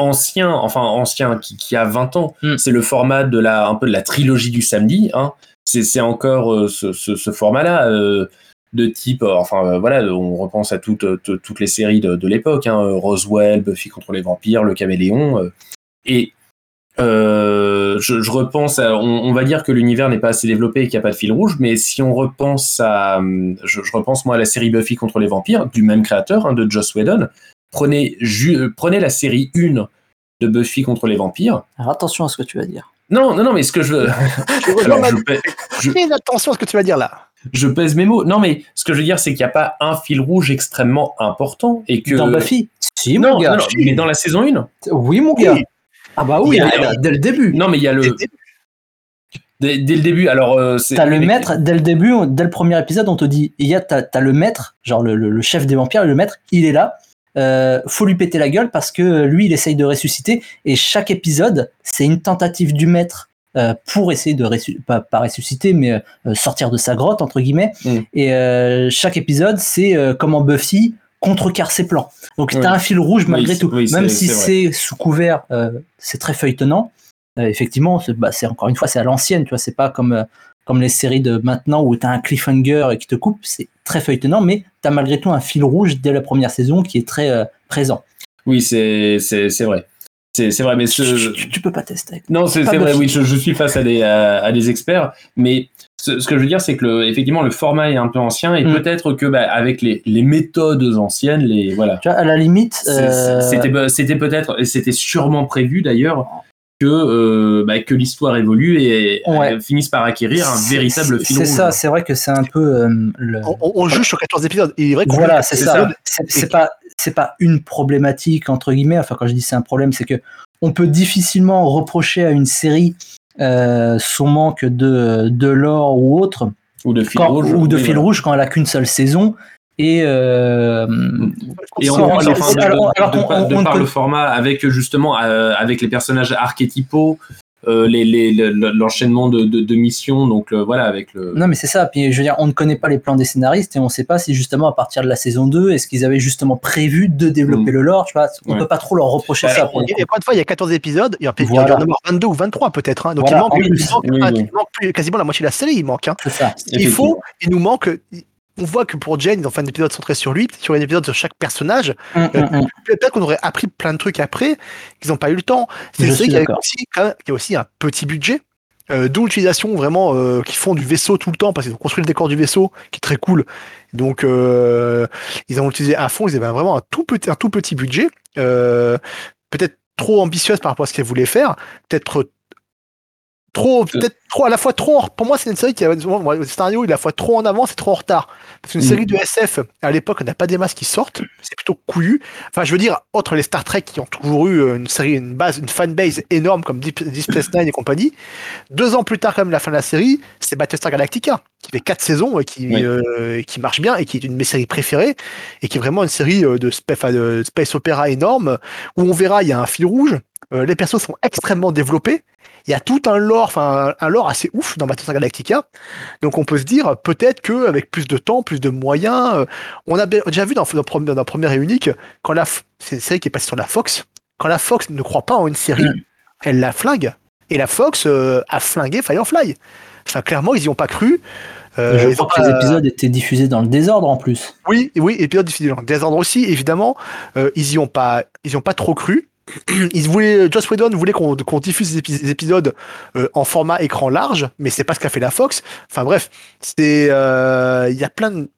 Speaker 3: ancien, enfin ancien, qui, qui a 20 ans.
Speaker 2: Mm.
Speaker 3: C'est le format de la, un peu de la trilogie du samedi. Hein. C'est encore euh, ce, ce, ce format-là. euh, de type, euh, enfin voilà, on repense à toutes, les séries de, de l'époque, hein, Roswell, Buffy contre les vampires, Le Caméléon, et je, je repense à, on, on va dire que l'univers n'est pas assez développé et qu'il n'y a pas de fil rouge, mais si on repense à, hum, je, je repense moi à la série Buffy contre les vampires du même créateur, hein, de Joss Whedon. Prenez, ju- euh, prenez la série 1 de Buffy contre les vampires.
Speaker 2: Alors attention à ce que tu vas dire.
Speaker 3: Non, non, non, mais ce que je veux, (laughs)
Speaker 1: Je
Speaker 3: alors
Speaker 1: rejoins
Speaker 3: je, pèse- je-
Speaker 1: attention à ce que tu vas dire là.
Speaker 3: je pèse mes mots. Non, mais ce que je veux dire, c'est qu'il n'y a pas un fil rouge extrêmement important et que
Speaker 2: Dans Buffy Si,
Speaker 3: non,
Speaker 2: mon gars.
Speaker 3: non, non, mais dans la saison 1
Speaker 2: Oui, mon gars.
Speaker 1: Oui.
Speaker 2: Ah bah oui,
Speaker 3: Il y a-
Speaker 2: dès le début.
Speaker 3: Non, mais il y a le dès, dès le début. Alors, euh, c'est
Speaker 2: T'as le maître, dès le début, dès le premier épisode, on te dit, il y a, t'as, le maître, genre le, le- le chef des vampires, et le maître, il est là. Euh, faut lui péter la gueule parce que lui, il essaye de ressusciter. Et chaque épisode, c'est une tentative du maître euh, pour essayer de ressu- pas, pas ressusciter, mais euh, sortir de sa grotte entre guillemets.
Speaker 3: Mm.
Speaker 2: Et chaque épisode, c'est comment Buffy contrecarre ses plans. Donc
Speaker 3: Oui.
Speaker 2: t'as un fil rouge malgré
Speaker 3: Oui,
Speaker 2: tout,
Speaker 3: oui,
Speaker 2: même si
Speaker 3: c'est
Speaker 2: sous couvert, c'est très feuilletonnant. Effectivement, c'est bah, c'est encore une fois, c'est à l'ancienne, tu vois, c'est pas comme comme les séries de maintenant où tu as un cliffhanger et qui te coupe, c'est très feuilletonnant, mais tu as malgré tout un fil rouge dès la première saison qui est très euh, présent.
Speaker 3: Oui, c'est vrai. C'est vrai, mais ce,
Speaker 2: Tu, tu- tu peux pas tester.
Speaker 3: Non, c'est vrai, oui, je, je suis face à des, à, à des experts, mais ce, ce que je veux dire, c'est que le, effectivement, le format est un peu ancien et
Speaker 2: Mm.
Speaker 3: peut-être que bah, avec les, les méthodes anciennes, les voilà,
Speaker 2: Tu vois, à la limite, euh,
Speaker 3: c'était c'était peut-être c'était sûrement prévu d'ailleurs que euh, bah, que l'histoire évolue et
Speaker 2: Ouais.
Speaker 3: euh, finisse par acquérir un véritable
Speaker 2: c'est-
Speaker 3: fil
Speaker 2: C'est
Speaker 3: rouge.
Speaker 2: ça, c'est vrai que c'est un peu euh, le.
Speaker 1: On, on- on juge sur 14 épisodes. Il est vrai qu'on
Speaker 2: Voilà,
Speaker 1: juge
Speaker 2: c'est
Speaker 1: sur
Speaker 2: ça.
Speaker 1: 14 épisodes.
Speaker 2: C'est pas, c'est pas une problématique entre guillemets. Enfin, quand je dis c'est un problème, c'est que on peut difficilement reprocher à une série euh, son manque de, de lore ou autre,
Speaker 3: ou de fil
Speaker 2: quand-
Speaker 3: rouge
Speaker 2: ou de
Speaker 3: oui,
Speaker 2: fil rouge quand elle a qu'une seule saison. Et euh,
Speaker 3: Et on voit
Speaker 2: alors-
Speaker 3: enfin, de,
Speaker 2: alors- alors
Speaker 3: de- de
Speaker 2: qu'on-
Speaker 3: par- de
Speaker 2: on ne
Speaker 3: par
Speaker 2: connaît-
Speaker 3: le format avec justement euh, avec les personnages archétypaux, euh, les, les- l'enchaînement de, de, de missions, donc euh, voilà avec le.
Speaker 2: Non, mais c'est ça. Puis je veux dire, on ne connaît pas les plans des scénaristes et on ne sait pas si justement à partir de la saison 2, est-ce qu'ils avaient justement prévu de développer le lore. Tu vois, on
Speaker 3: Ouais.
Speaker 2: peut pas trop leur reprocher
Speaker 3: Bah,
Speaker 2: ça. Pour
Speaker 1: Et encore une fois, il y a 14 épisodes, il y en a peut-être
Speaker 2: Voilà.
Speaker 1: il y en a 22 ou 23 peut-être. hein. Donc
Speaker 2: Voilà,
Speaker 1: il manque,
Speaker 2: en
Speaker 1: il
Speaker 2: plus.
Speaker 1: manque,
Speaker 3: Oui,
Speaker 1: un-
Speaker 3: oui.
Speaker 1: il manque plus- quasiment la moitié de la série, il manque. hein.
Speaker 2: C'est ça.
Speaker 1: Il faut, il nous manque. On voit que pour Jane, ils ont fait un épisode centré sur lui, sur un épisode sur chaque personnage.
Speaker 2: Hum, hum, hum.
Speaker 1: Peut-être qu'on aurait appris plein de trucs après, qu'ils n'ont pas eu le temps. C'est
Speaker 2: Je
Speaker 1: une série
Speaker 2: suis
Speaker 1: qui a aussi, un petit budget. Euh, D'où l'utilisation vraiment euh, qui font du vaisseau tout le temps parce qu'ils ont construit le décor du vaisseau qui est très cool. Donc euh, ils ont utilisé à fond. Ils avaient vraiment un tout petit, un tout petit budget. Euh, peut-être trop ambitieuse par rapport à ce qu'ils voulaient faire. Peut-être trop peut-être trop à la fois trop en- pour moi c'est une série qui a le scénario il est à la fois trop en avance et trop en retard parce qu'une
Speaker 3: Mm.
Speaker 1: série de SF à l'époque on n'a pas des masses qui sortent c'est plutôt couillu enfin je veux dire entre les Star Trek qui ont toujours eu euh, une série une base une fanbase énorme comme Deep, Deep Space Nine et compagnie deux ans plus tard quand même la fin de la série c'est Battlestar Galactica qui fait quatre saisons et qui
Speaker 3: Oui.
Speaker 1: euh, qui marche bien et qui est une de mes séries préférées et qui est vraiment une série euh, de, spa- de space opéra énorme où on verra il y a un fil rouge euh, les persos sont extrêmement développés il y a tout un lore, enfin un lore assez ouf dans Battlestar Galactica. Donc on peut se dire peut-être que avec plus de temps, plus de moyens, euh, on a déjà vu dans, dans, dans Première et Unique quand la c'est une série qui est passée sur la Fox, quand la Fox ne croit pas en une série, elle la flingue. Et la Fox euh, a flingué Firefly. Enfin clairement ils y ont pas cru. Euh,
Speaker 2: je crois que les épisodes étaient diffusés dans le désordre en plus.
Speaker 1: oui, oui, épisode difficile. Désordre aussi, évidemment. Ils y ont pas, ils y ont pas trop cru. (clears throat) Ils voulaient, Joss Whedon voulait qu'on diffuse les épi- les épisodes euh, en format écran large, mais c'est pas ce qu'a fait la Fox. Enfin bref, c'est, euh, il y a plein de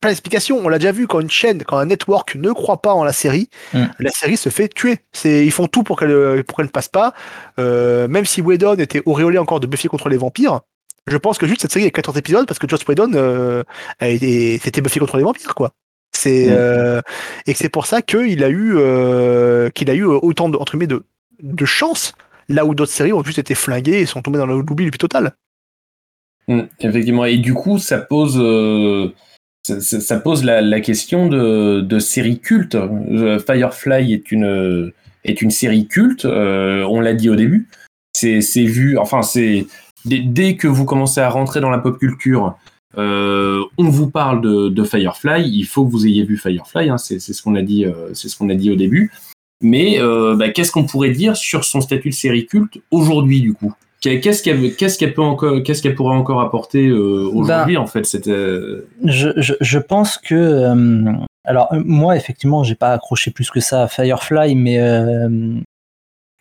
Speaker 1: plein d'explications. On l'a déjà vu quand une chaîne, quand un network ne croit pas en la série,
Speaker 2: Mm.
Speaker 1: la série se fait tuer. C'est, ils font tout pour qu'elle pour qu'elle ne passe pas. Euh, même si Whedon était auréolé encore de Buffy contre les vampires, je pense que juste cette série est 14 épisodes parce que Joss Whedon euh, a c'était Buffy contre les vampires quoi. C'est
Speaker 3: Mm.
Speaker 1: euh, et que c'est pour ça qu'il a eu euh, qu'il a eu autant de entre guillemets de de chance là où d'autres séries ont juste été flinguées et sont tombées dans l'oubli le plus total.
Speaker 3: Mm, effectivement. Et du coup, ça pose, euh, ça, pose la, la question de, de série culte. Euh, Firefly est une, est une série culte. euh, on l'a dit au début. C'est c'est vu. Enfin, c'est dès, dès que vous commencez à rentrer dans la pop culture. Euh, on vous parle de, de Firefly, il faut que vous ayez vu Firefly, hein, c'est ce qu'on a dit, euh, c'est ce qu'on a dit au début. Mais euh, bah, qu'est-ce qu'on pourrait dire sur son statut de série culte aujourd'hui du coup? Qu'est-ce qu'elle peut encore qu'est-ce qu'elle pourrait encore apporter euh, aujourd'hui en fait
Speaker 2: Je, je, je pense que. euh, alors, moi, effectivement, j'ai pas accroché plus que ça à Firefly, mais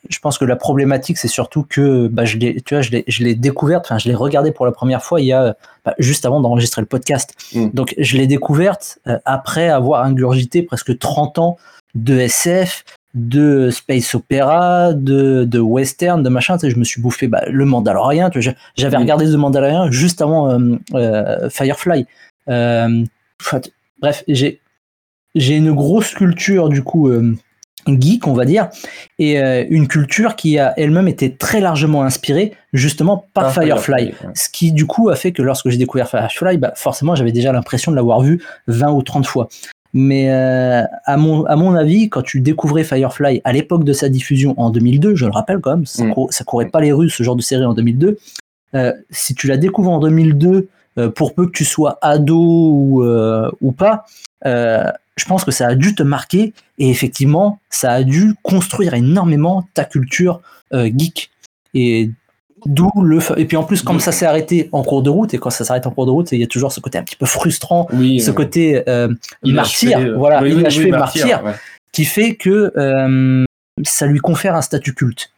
Speaker 2: je pense que la problématique, c'est surtout que bah, je l'ai tu vois, je l'ai- je l'ai découverte, enfin, je l'ai regardée pour la première fois il y a, bah, juste avant d'enregistrer le podcast.
Speaker 3: Mm.
Speaker 2: Donc, je l'ai découverte euh, après avoir ingurgité presque 30 ans de SF, de space opéra, de, de western, de machin. Tu sais, je me suis bouffé bah, le Mandalorian. tu vois, je- J'avais
Speaker 3: Mm.
Speaker 2: regardé The Mandalorian juste avant euh, euh, Firefly. Bref, j'ai j'ai une grosse culture du coup geek, on va dire, et euh, une culture qui a elle-même été très largement inspirée justement par Firefly.
Speaker 3: ouais.
Speaker 2: Ce qui du coup a fait que lorsque j'ai découvert Firefly, bah, forcément j'avais déjà l'impression de l'avoir vu 20 ou 30 fois. Mais euh, à, mon, à mon avis, quand tu découvrais Firefly à l'époque de sa diffusion en 2002, je le rappelle quand même, ça,
Speaker 3: Mm.
Speaker 2: ça courait pas les rues ce genre de série en 2002. euh, si tu la découvres en 2002, euh, pour peu que tu sois ado ou, ou pas, je pense que ça a dû te marquer et effectivement, ça a dû construire énormément ta culture euh, geek. Et d'où le. Et puis en plus, comme ça s'est arrêté en cours de route, et quand ça s'arrête en cours de route, il y a toujours ce côté un petit peu frustrant,
Speaker 3: Oui,
Speaker 2: ce
Speaker 3: euh,
Speaker 2: côté euh, martyr,
Speaker 3: euh,
Speaker 2: voilà,
Speaker 3: oui, oui,
Speaker 2: inachevé
Speaker 3: oui,
Speaker 2: martyr,
Speaker 3: ouais.
Speaker 2: qui fait que euh, ça lui confère un statut culte.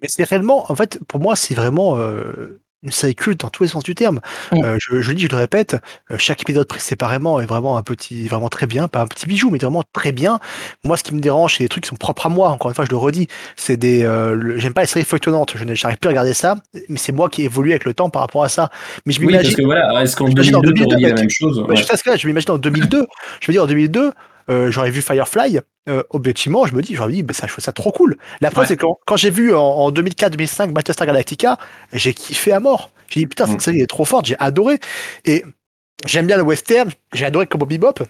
Speaker 1: Mais c'est réellement, en fait, pour moi, c'est vraiment euh, une série culte dans tous les sens du terme. Euh, je, je le dis, je le répète, euh, chaque épisode pris séparément est vraiment un petit, vraiment très bien, pas un petit bijou, mais vraiment très bien. Moi, ce qui me dérange, c'est les trucs qui sont propres à moi. Encore une fois, je le redis, c'est des, euh, le- j'aime pas les séries feuilletonnantes. Je n'arrive plus à regarder ça, mais c'est moi qui évolue avec le temps par rapport à ça. Mais je
Speaker 3: Oui, parce
Speaker 1: m'imagine.
Speaker 3: que voilà, est-ce qu'en
Speaker 1: je m'imagine en
Speaker 3: 2002 tu
Speaker 1: 2002,
Speaker 3: dit la même chose
Speaker 1: Ouais, je que là, je m'imagine en 2002. Je veux dire, en 2002, euh, j'aurais vu Firefly. Euh, objectivement, je me dis, j'aurais dit, bah, ça, je trouve ça trop cool. La preuve,
Speaker 3: Ouais.
Speaker 1: c'est que quand, quand j'ai vu en, en 2004-2005 Battlestar Galactica, j'ai kiffé à mort. J'ai dit, putain, cette
Speaker 3: Mm.
Speaker 1: série est trop forte, j'ai adoré. Et j'aime bien le western, j'ai adoré Cowboy Bebop.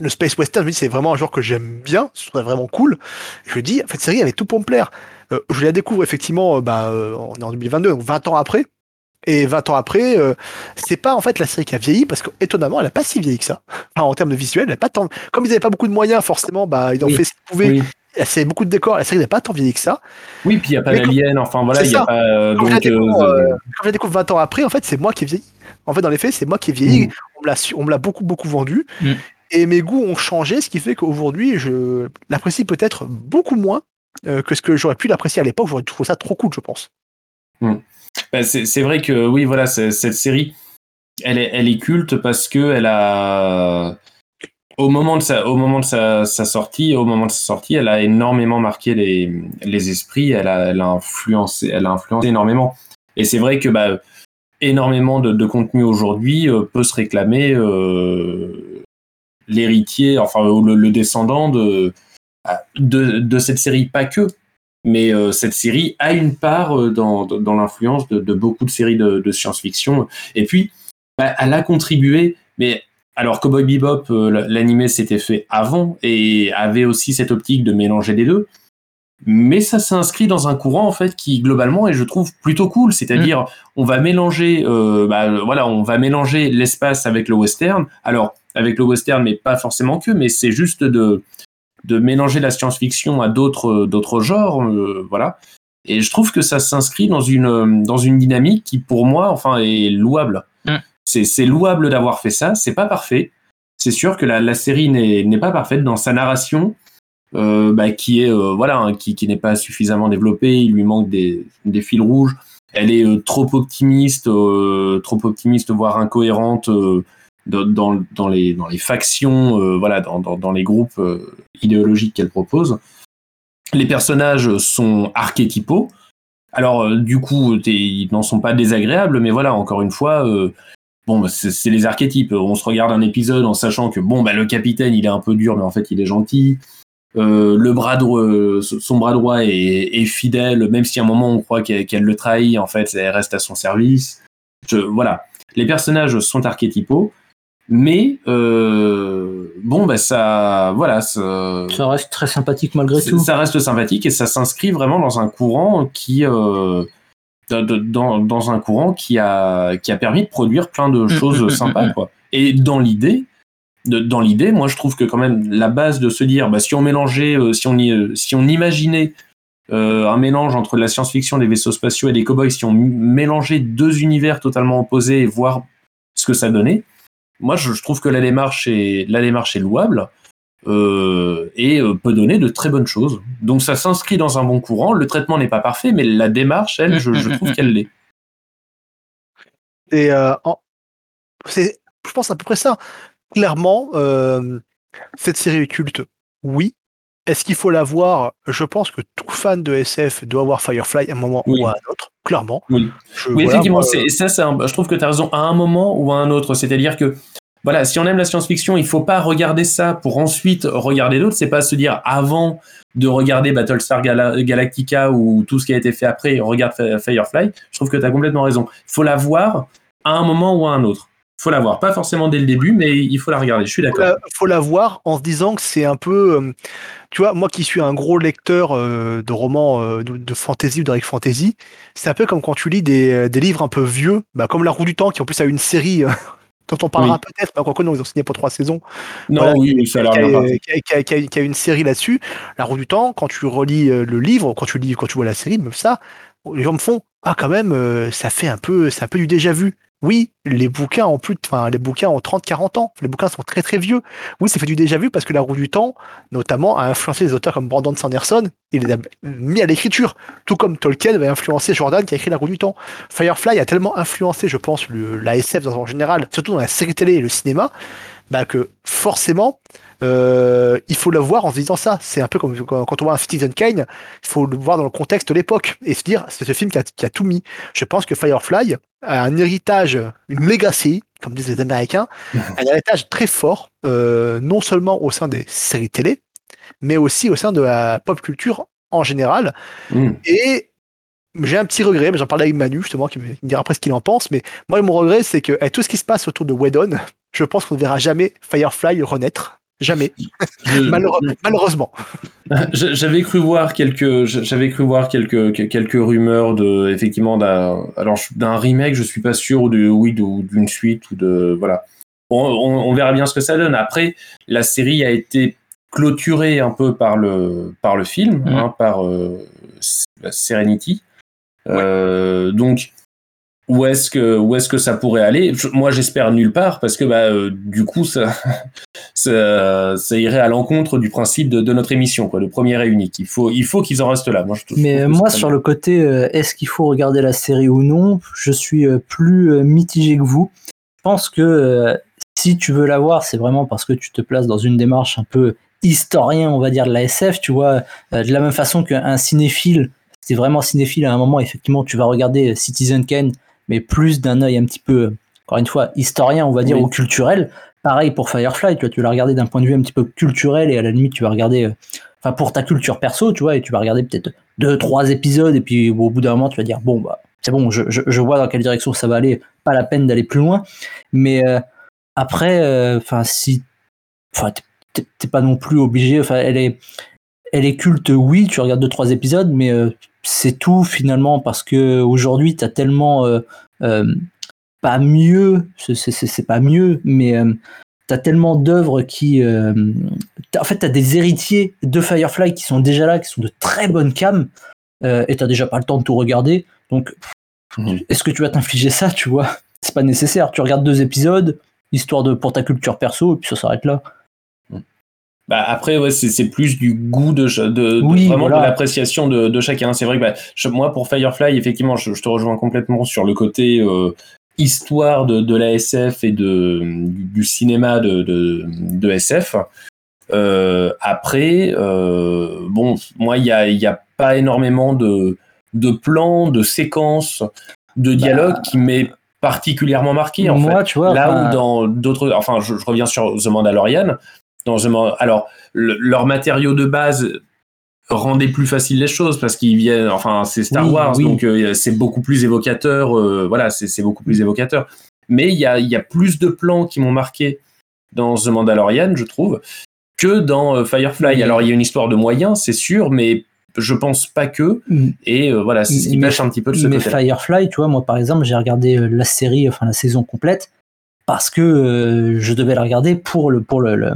Speaker 1: Le space western, je me dis, c'est vraiment un genre que j'aime bien, ce serait vraiment cool. Je me dis, cette série, elle avait tout pour me plaire. Euh, je la découvre effectivement, bah, on est en 2022, donc 20 ans après. Et 20 ans après, euh, c'est pas en fait la série qui a vieilli parce que étonnamment, elle a pas si vieilli que ça. Enfin, en termes de visuel, elle a pas tant. Comme ils avaient pas beaucoup de moyens, forcément, bah ils ont
Speaker 2: Oui.
Speaker 1: fait ce qu'ils pouvaient.
Speaker 2: Oui.
Speaker 1: C'est beaucoup de décors. La série n'a pas tant vieilli que ça.
Speaker 3: Oui, puis il n'y a pas d'alien, enfin voilà, il a pas.
Speaker 1: Quand je la découvre,
Speaker 3: euh,
Speaker 1: euh, quand je la découvre 20 ans après, en fait, c'est moi qui ai vieilli. En fait, dans les faits, c'est moi qui ai vieilli.
Speaker 2: Mm.
Speaker 1: On me l'a beaucoup beaucoup vendu.
Speaker 2: Mm.
Speaker 1: Et mes goûts ont changé, ce qui fait qu'aujourd'hui, je l'apprécie peut-être beaucoup moins euh, que ce que j'aurais pu l'apprécier à l'époque. J'aurais trouvé ça trop cool, je pense.
Speaker 3: Bah, c'est c'est vrai que oui, voilà, cette série, elle est, culte parce que elle a, au moment de sa, au moment de sa, sortie, au moment de sa sortie, elle a énormément marqué les, esprits. Elle a, influencé, elle a influencé énormément. Et c'est vrai que bah, énormément de, contenu aujourd'hui peut se réclamer l'héritier, enfin le, descendant de, de, de cette série, pas que, mais euh, cette série a une part euh, dans, dans l'influence de, de, beaucoup de séries de, de science-fiction. Et puis, bah, elle a contribué, mais alors Cowboy Bebop, euh, l'animé s'était fait avant et avait aussi cette optique de mélanger les deux. Mais ça s'inscrit dans un courant en fait qui globalement est je trouve plutôt cool, c'est-à-dire mm. on va mélanger, euh, bah, voilà, on va mélanger l'espace avec le western. Alors avec le western, mais pas forcément que, mais c'est juste de de mélanger la science-fiction à d'autres d'autres genres, euh, voilà. Et je trouve que ça s'inscrit dans une dans une dynamique qui pour moi, enfin, est louable. Mm. C'est louable d'avoir fait ça. C'est pas parfait. C'est sûr que la, la série n'est pas parfaite dans sa narration. Euh, bah, qui est euh, voilà hein, qui, qui n'est pas suffisamment développée il lui manque des, des fils rouges elle est euh, trop optimiste euh, trop optimiste voire incohérente dans, dans, les, dans les factions, euh, voilà, dans, dans, les groupes euh, idéologiques qu'elle propose. Les personnages sont archétypaux. Alors, euh, du coup, ils n'en sont pas désagréables, mais voilà, encore une fois, bon, bah, c'est les archétypes. On se regarde un épisode en sachant que, bon, bah, le capitaine, il est un peu dur, mais en fait, il est gentil. Le bras droit, son bras droit est, fidèle, même si à un moment on croit qu'elle qu le trahit, en fait, elle reste à son service. Voilà, les personnages sont archétypaux. Mais euh, bon, bah ça, voilà, ça,
Speaker 2: ça, reste très sympathique malgré tout.
Speaker 3: Ça reste sympathique et ça s'inscrit vraiment dans un courant qui, euh, dans, dans, un courant qui a, qui a permis de produire plein de mm, choses mm, mm, sympas, quoi. Et dans l'idée, dans l'idée, moi je trouve que quand même la base de se dire, bah, si on mélangeait, euh, si on y, si on imaginait euh, un mélange entre la science-fiction, des vaisseaux spatiaux et des cowboys, si on mélangeait deux univers totalement opposés et voir ce que ça donnait moi, je, trouve que la démarche est, la démarche est louable euh, et euh, peut donner de très bonnes choses. Donc, ça s'inscrit dans un bon courant. Le traitement n'est pas parfait, mais la démarche, elle, je, trouve qu'elle l'est.
Speaker 1: Et euh, c'est, je pense à peu près ça. Clairement, cette série est culte. Oui. Est-ce qu'il faut la voir Je pense que tout fan de SF doit voir Firefly à un moment
Speaker 3: oui.
Speaker 1: ou à un autre clairement.
Speaker 3: Oui, je, oui voilà, effectivement, moi, ça, un, je trouve que tu as raison à un moment ou à un autre. C'est-à-dire que, voilà, si on aime la science-fiction, il faut pas regarder ça pour ensuite regarder d'autres. C'est pas se dire avant de regarder Battlestar Gal Galactica ou tout ce qui a été fait après, regarde Firefly. Je trouve que tu as complètement raison. Il faut la voir à un moment ou à un autre faut la voir. Pas forcément dès le début, mais il faut la regarder. Je suis d'accord.
Speaker 1: Il faut la voir en se disant que c'est un peu. Euh, tu vois, moi qui suis un gros lecteur euh, de romans euh, de, de, fantasy ou d'Eric Fantasy, c'est un peu comme quand tu lis des, des, livres un peu vieux, bah, comme La Roue du Temps, qui en plus a une série. (laughs) dont on parlera oui. peut-être, mais quoi non, ils ont signé pour trois saisons.
Speaker 3: Non, voilà, oui, ça a
Speaker 1: qui, a une série là-dessus. La Roue du Temps, quand tu relis le livre, quand tu lis, quand tu vois la série, même ça, les gens me font ah quand même, ça fait un peu, c'est un peu du déjà vu. Oui, les bouquins ont plus enfin, les bouquins ont 30, 40 ans. Les bouquins sont très, très vieux. Oui, ça fait du déjà vu parce que la roue du temps, notamment, a influencé des auteurs comme Brandon Sanderson. Il les a mis à l'écriture. Tout comme Tolkien va influencer Jordan qui a écrit la roue du temps. Firefly a tellement influencé, je pense, la SF en général, surtout dans la série télé et le cinéma, bah, que forcément, euh, il faut le voir en se disant ça. C'est un peu comme quand on voit un Citizen Kane, il faut le voir dans le contexte de l'époque et se dire c'est ce film qui a, qui a, tout mis. Je pense que Firefly a un héritage, une legacy, comme disent les Américains, un héritage très fort, euh, non seulement au sein des séries télé, mais aussi au sein de la pop culture en général. Mm. Et j'ai un petit regret, mais j'en parlais avec Manu justement, qui me dira après ce qu'il en pense, mais moi mon regret c'est que avec tout ce qui se passe autour de Whedon, je pense qu'on ne verra jamais Firefly renaître. Jamais. Je, Malheureux, malheureusement. (laughs)
Speaker 3: J'avais cru voir quelques, j'avais cru voir quelques, quelques rumeurs de, effectivement, d'un, alors d'un remake, je suis pas sûr, ou de, oui, d'une suite ou de, voilà. On, on, on, verra bien ce que ça donne. Après, la série a été clôturée un peu par le, par le film, mmh. hein, par euh, Serenity. Ouais. Euh, donc, où est-ce que où est-ce que ça pourrait aller? Moi, j'espère nulle part parce que bah euh, du coup ça, (laughs) ça, ça irait à l'encontre du principe de, de, notre émission quoi, le premier et unique. Il faut il faut qu'ils en restent là. Moi, je,
Speaker 2: Mais moi sur le côté euh, est-ce qu'il faut regarder la série ou non, je suis euh, plus mitigé que vous. Je pense que euh, si tu veux la voir, c'est vraiment parce que tu te places dans une démarche un peu historien, on va dire de la SF, tu vois, de la même façon qu'un cinéphile si t'es vraiment cinéphile à un moment, effectivement, tu vas regarder Citizen Kane, mais plus d'un œil un petit peu, encore une fois, historien, on va dire,
Speaker 3: Oui.
Speaker 2: ou culturel. Pareil pour Firefly, tu vois, tu vas regarder d'un point de vue un petit peu culturel et à la limite, tu vas regarder, euh, enfin, pour ta culture perso, tu vois, et tu vas regarder peut-être deux, trois épisodes, et puis au bout d'un moment, tu vas dire, bon, bah, c'est bon, je, je, je vois dans quelle direction ça va aller, pas la peine d'aller plus loin. Mais euh, après, euh, enfin, si, enfin, t'es pas non plus obligé, enfin, elle est, elle est culte, oui, tu regardes deux, trois épisodes, mais euh, c'est tout finalement, parce que aujourd'hui, t'as tellement, euh, euh, pas mieux, c'est- pas mieux, mais t'as tellement d'œuvres qui, en fait, t'as des héritiers de Firefly qui sont déjà là, qui sont de très bonnes cams, et t'as déjà pas le temps de tout regarder, donc est-ce que tu vas t'infliger ça, tu vois? C'est pas nécessaire. Tu regardes deux épisodes, histoire de pour ta culture perso, et puis ça s'arrête là.
Speaker 3: Bah après, ouais, c'est plus du goût de, de, de- vraiment
Speaker 2: voilà.
Speaker 3: de l'appréciation de, de chacun. C'est vrai que bah, je- moi, pour Firefly, effectivement, je, je te rejoins complètement sur le côté euh, histoire de, de la SF et de, du, du cinéma de, de, de SF. Euh, après, euh, bon, moi, il n'y a, il y a pas énormément de, de plans, de séquences, de dialogues qui m'est particulièrement marqué. En fait.
Speaker 2: Moi, tu vois,
Speaker 3: Là où dans d'autres, enfin, je, je reviens sur The Mandalorian. The Man- alors, le- leur matériau de base rendait plus facile les choses parce qu'ils viennent, enfin, c'est Star
Speaker 2: Oui,
Speaker 3: Wars,
Speaker 2: oui.
Speaker 3: donc euh, c'est beaucoup plus évocateur. euh, voilà, c'est beaucoup plus évocateur. Mais il y a, y a plus de plans qui m'ont marqué dans The Mandalorian, je trouve, que dans euh, Firefly.
Speaker 2: Oui.
Speaker 3: Alors, il y a une histoire de moyens, c'est sûr, mais je pense pas que.
Speaker 2: Mm.
Speaker 3: Et euh, voilà, c'est ce qui
Speaker 2: Mais-
Speaker 3: pêche un petit peu de ce
Speaker 2: mais
Speaker 3: côté.
Speaker 2: Firefly, tu vois, moi par exemple, j'ai regardé la série, enfin la saison complète, parce que euh, je devais la regarder pour le, pour le, le,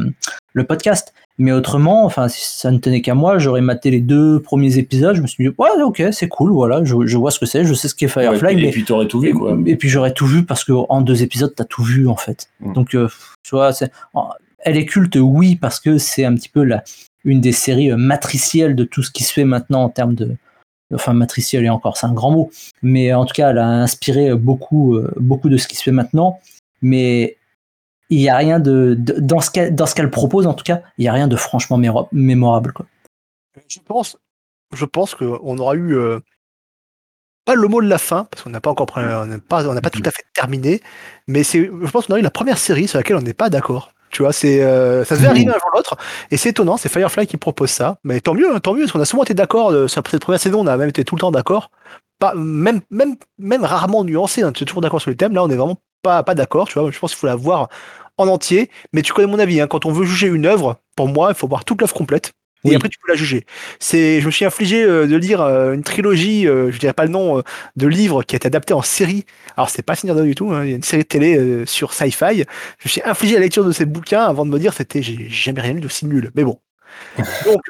Speaker 2: le podcast. Mais autrement, enfin, si ça ne tenait qu'à moi, j'aurais maté les deux premiers épisodes. Je me suis dit, ouais, ok, c'est cool, voilà, je, je vois ce que c'est, je sais ce qu'est Firefly.
Speaker 3: et
Speaker 2: mais,
Speaker 3: puis, t'aurais tout vu, quoi.
Speaker 2: Et puis j'aurais tout vu parce que en deux épisodes, t'as tout vu en fait.
Speaker 3: Mm.
Speaker 2: Donc, euh, tu vois, elle est culte, oui, parce que c'est un petit peu la, une des séries euh, matricielles de tout ce qui se fait maintenant en termes de. Enfin, matricielle et encore, c'est un grand mot. Mais en tout cas, elle a inspiré beaucoup, beaucoup de ce qui se fait maintenant. Mais il n'y a rien de. de- dans ce qu'elle dans ce qu'elle propose, en tout cas, il n'y a rien de franchement mémorable. Quoi.
Speaker 1: Je pense, je pense qu'on aura eu euh, pas le mot de la fin parce qu'on n'a pas encore on n'a pas, on pas tout à fait terminé, mais c'est, je pense qu'on a eu la première série sur laquelle on n'est pas d'accord. Tu vois, c'est, euh, ça devait arriver un jour ou l'autre, et c'est étonnant, c'est Firefly qui propose ça. Mais tant mieux, hein, tant mieux, parce qu'on a souvent été d'accord euh, sur cette première saison, on a même été tout le temps d'accord, pas même, même, même rarement nuancé. On était toujours d'accord sur les thèmes. Là, on est vraiment pas, pas d'accord. Tu vois, je pense qu'il faut la voir en entier. Mais tu connais mon avis. Hein, quand on veut juger une œuvre, pour moi, il faut voir toute l'œuvre complète. Et
Speaker 2: Oui.
Speaker 1: après, tu peux la juger. C'est, je me suis infligé euh, de lire euh, une trilogie, euh, je dirais pas le nom, de livres qui a été adapté en série. Alors, c'est pas Seigneur du tout. hein, il y a une série de télé sur Sci-Fi. Je me suis infligé la lecture de ces bouquins avant de me dire c'était, j'ai jamais rien lu d'aussi nul. Mais bon. (laughs) Donc,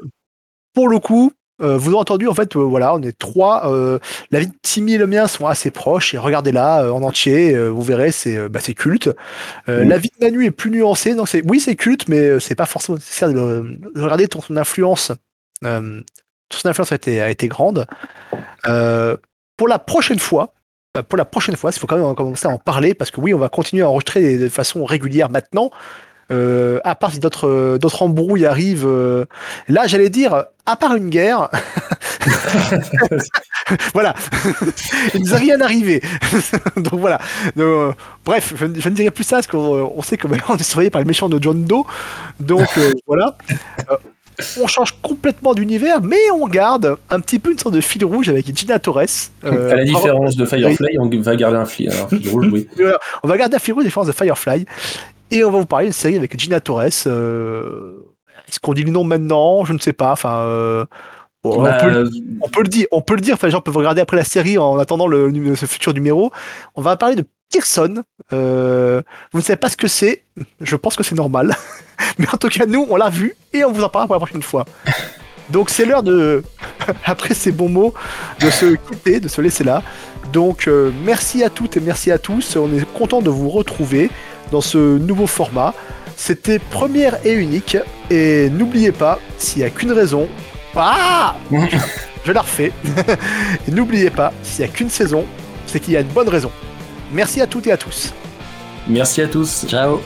Speaker 1: pour le coup, euh, vous avez entendu, en fait, euh, voilà, on est trois. euh, la vie de Timmy et le mien sont assez proches. Et regardez-la en entier, vous verrez, c'est bah, culte. La vie de Manu est plus nuancée. Donc c'est, oui, c'est culte, mais c'est pas forcément nécessaire de, regarder ton, son influence. Son influence a été, a été grande. Pour la prochaine fois, bah, pour la prochaine fois, il faut quand même commencer à en parler parce que oui, on va continuer à enregistrer de façon régulière maintenant. Euh, à part si d'autres euh, d'autres embrouilles arrivent. euh, là, j'allais dire, à part une guerre, (laughs) voilà, (laughs) il ne nous est rien arrivé. (laughs) Donc voilà. Donc, euh, bref, je, je ne dirai plus ça parce qu'on on sait que maintenant on est surveillé par les méchants de John Doe. Donc voilà. On change complètement d'univers, mais on garde un petit peu une sorte de fil rouge avec Gina Torres. Euh,
Speaker 3: à la différence de Firefly, on va garder un fil, fil rouge, oui.
Speaker 1: on va garder un fil rouge, à la différence de Firefly. Et on va vous parler d'une série avec Gina Torres. Euh, Est-ce qu'on dit le nom maintenant? Je ne sais pas. Enfin, euh,
Speaker 3: Bah,
Speaker 1: on, peut, on peut le dire. On peut le dire. Enfin, les gens peuvent regarder après la série en attendant le, ce futur numéro. On va parler de Pearson. Euh, vous ne savez pas ce que c'est. Je pense que c'est normal. (laughs) Mais en tout cas, nous, on l'a vu et on vous en parlera pour la prochaine fois. Donc, c'est l'heure de, (laughs) après ces bons mots, de se quitter, de se laisser là. Donc, euh, merci à toutes et merci à tous. On est content de vous retrouver dans ce nouveau format. C'était première et unique. Et n'oubliez pas, s'il n'y a qu'une raison. Ah (laughs) Je la refais. (laughs) et n'oubliez pas, s'il n'y a qu'une saison, c'est qu'il y a une bonne raison. Merci à toutes et à tous.
Speaker 3: Merci à tous.
Speaker 2: Ciao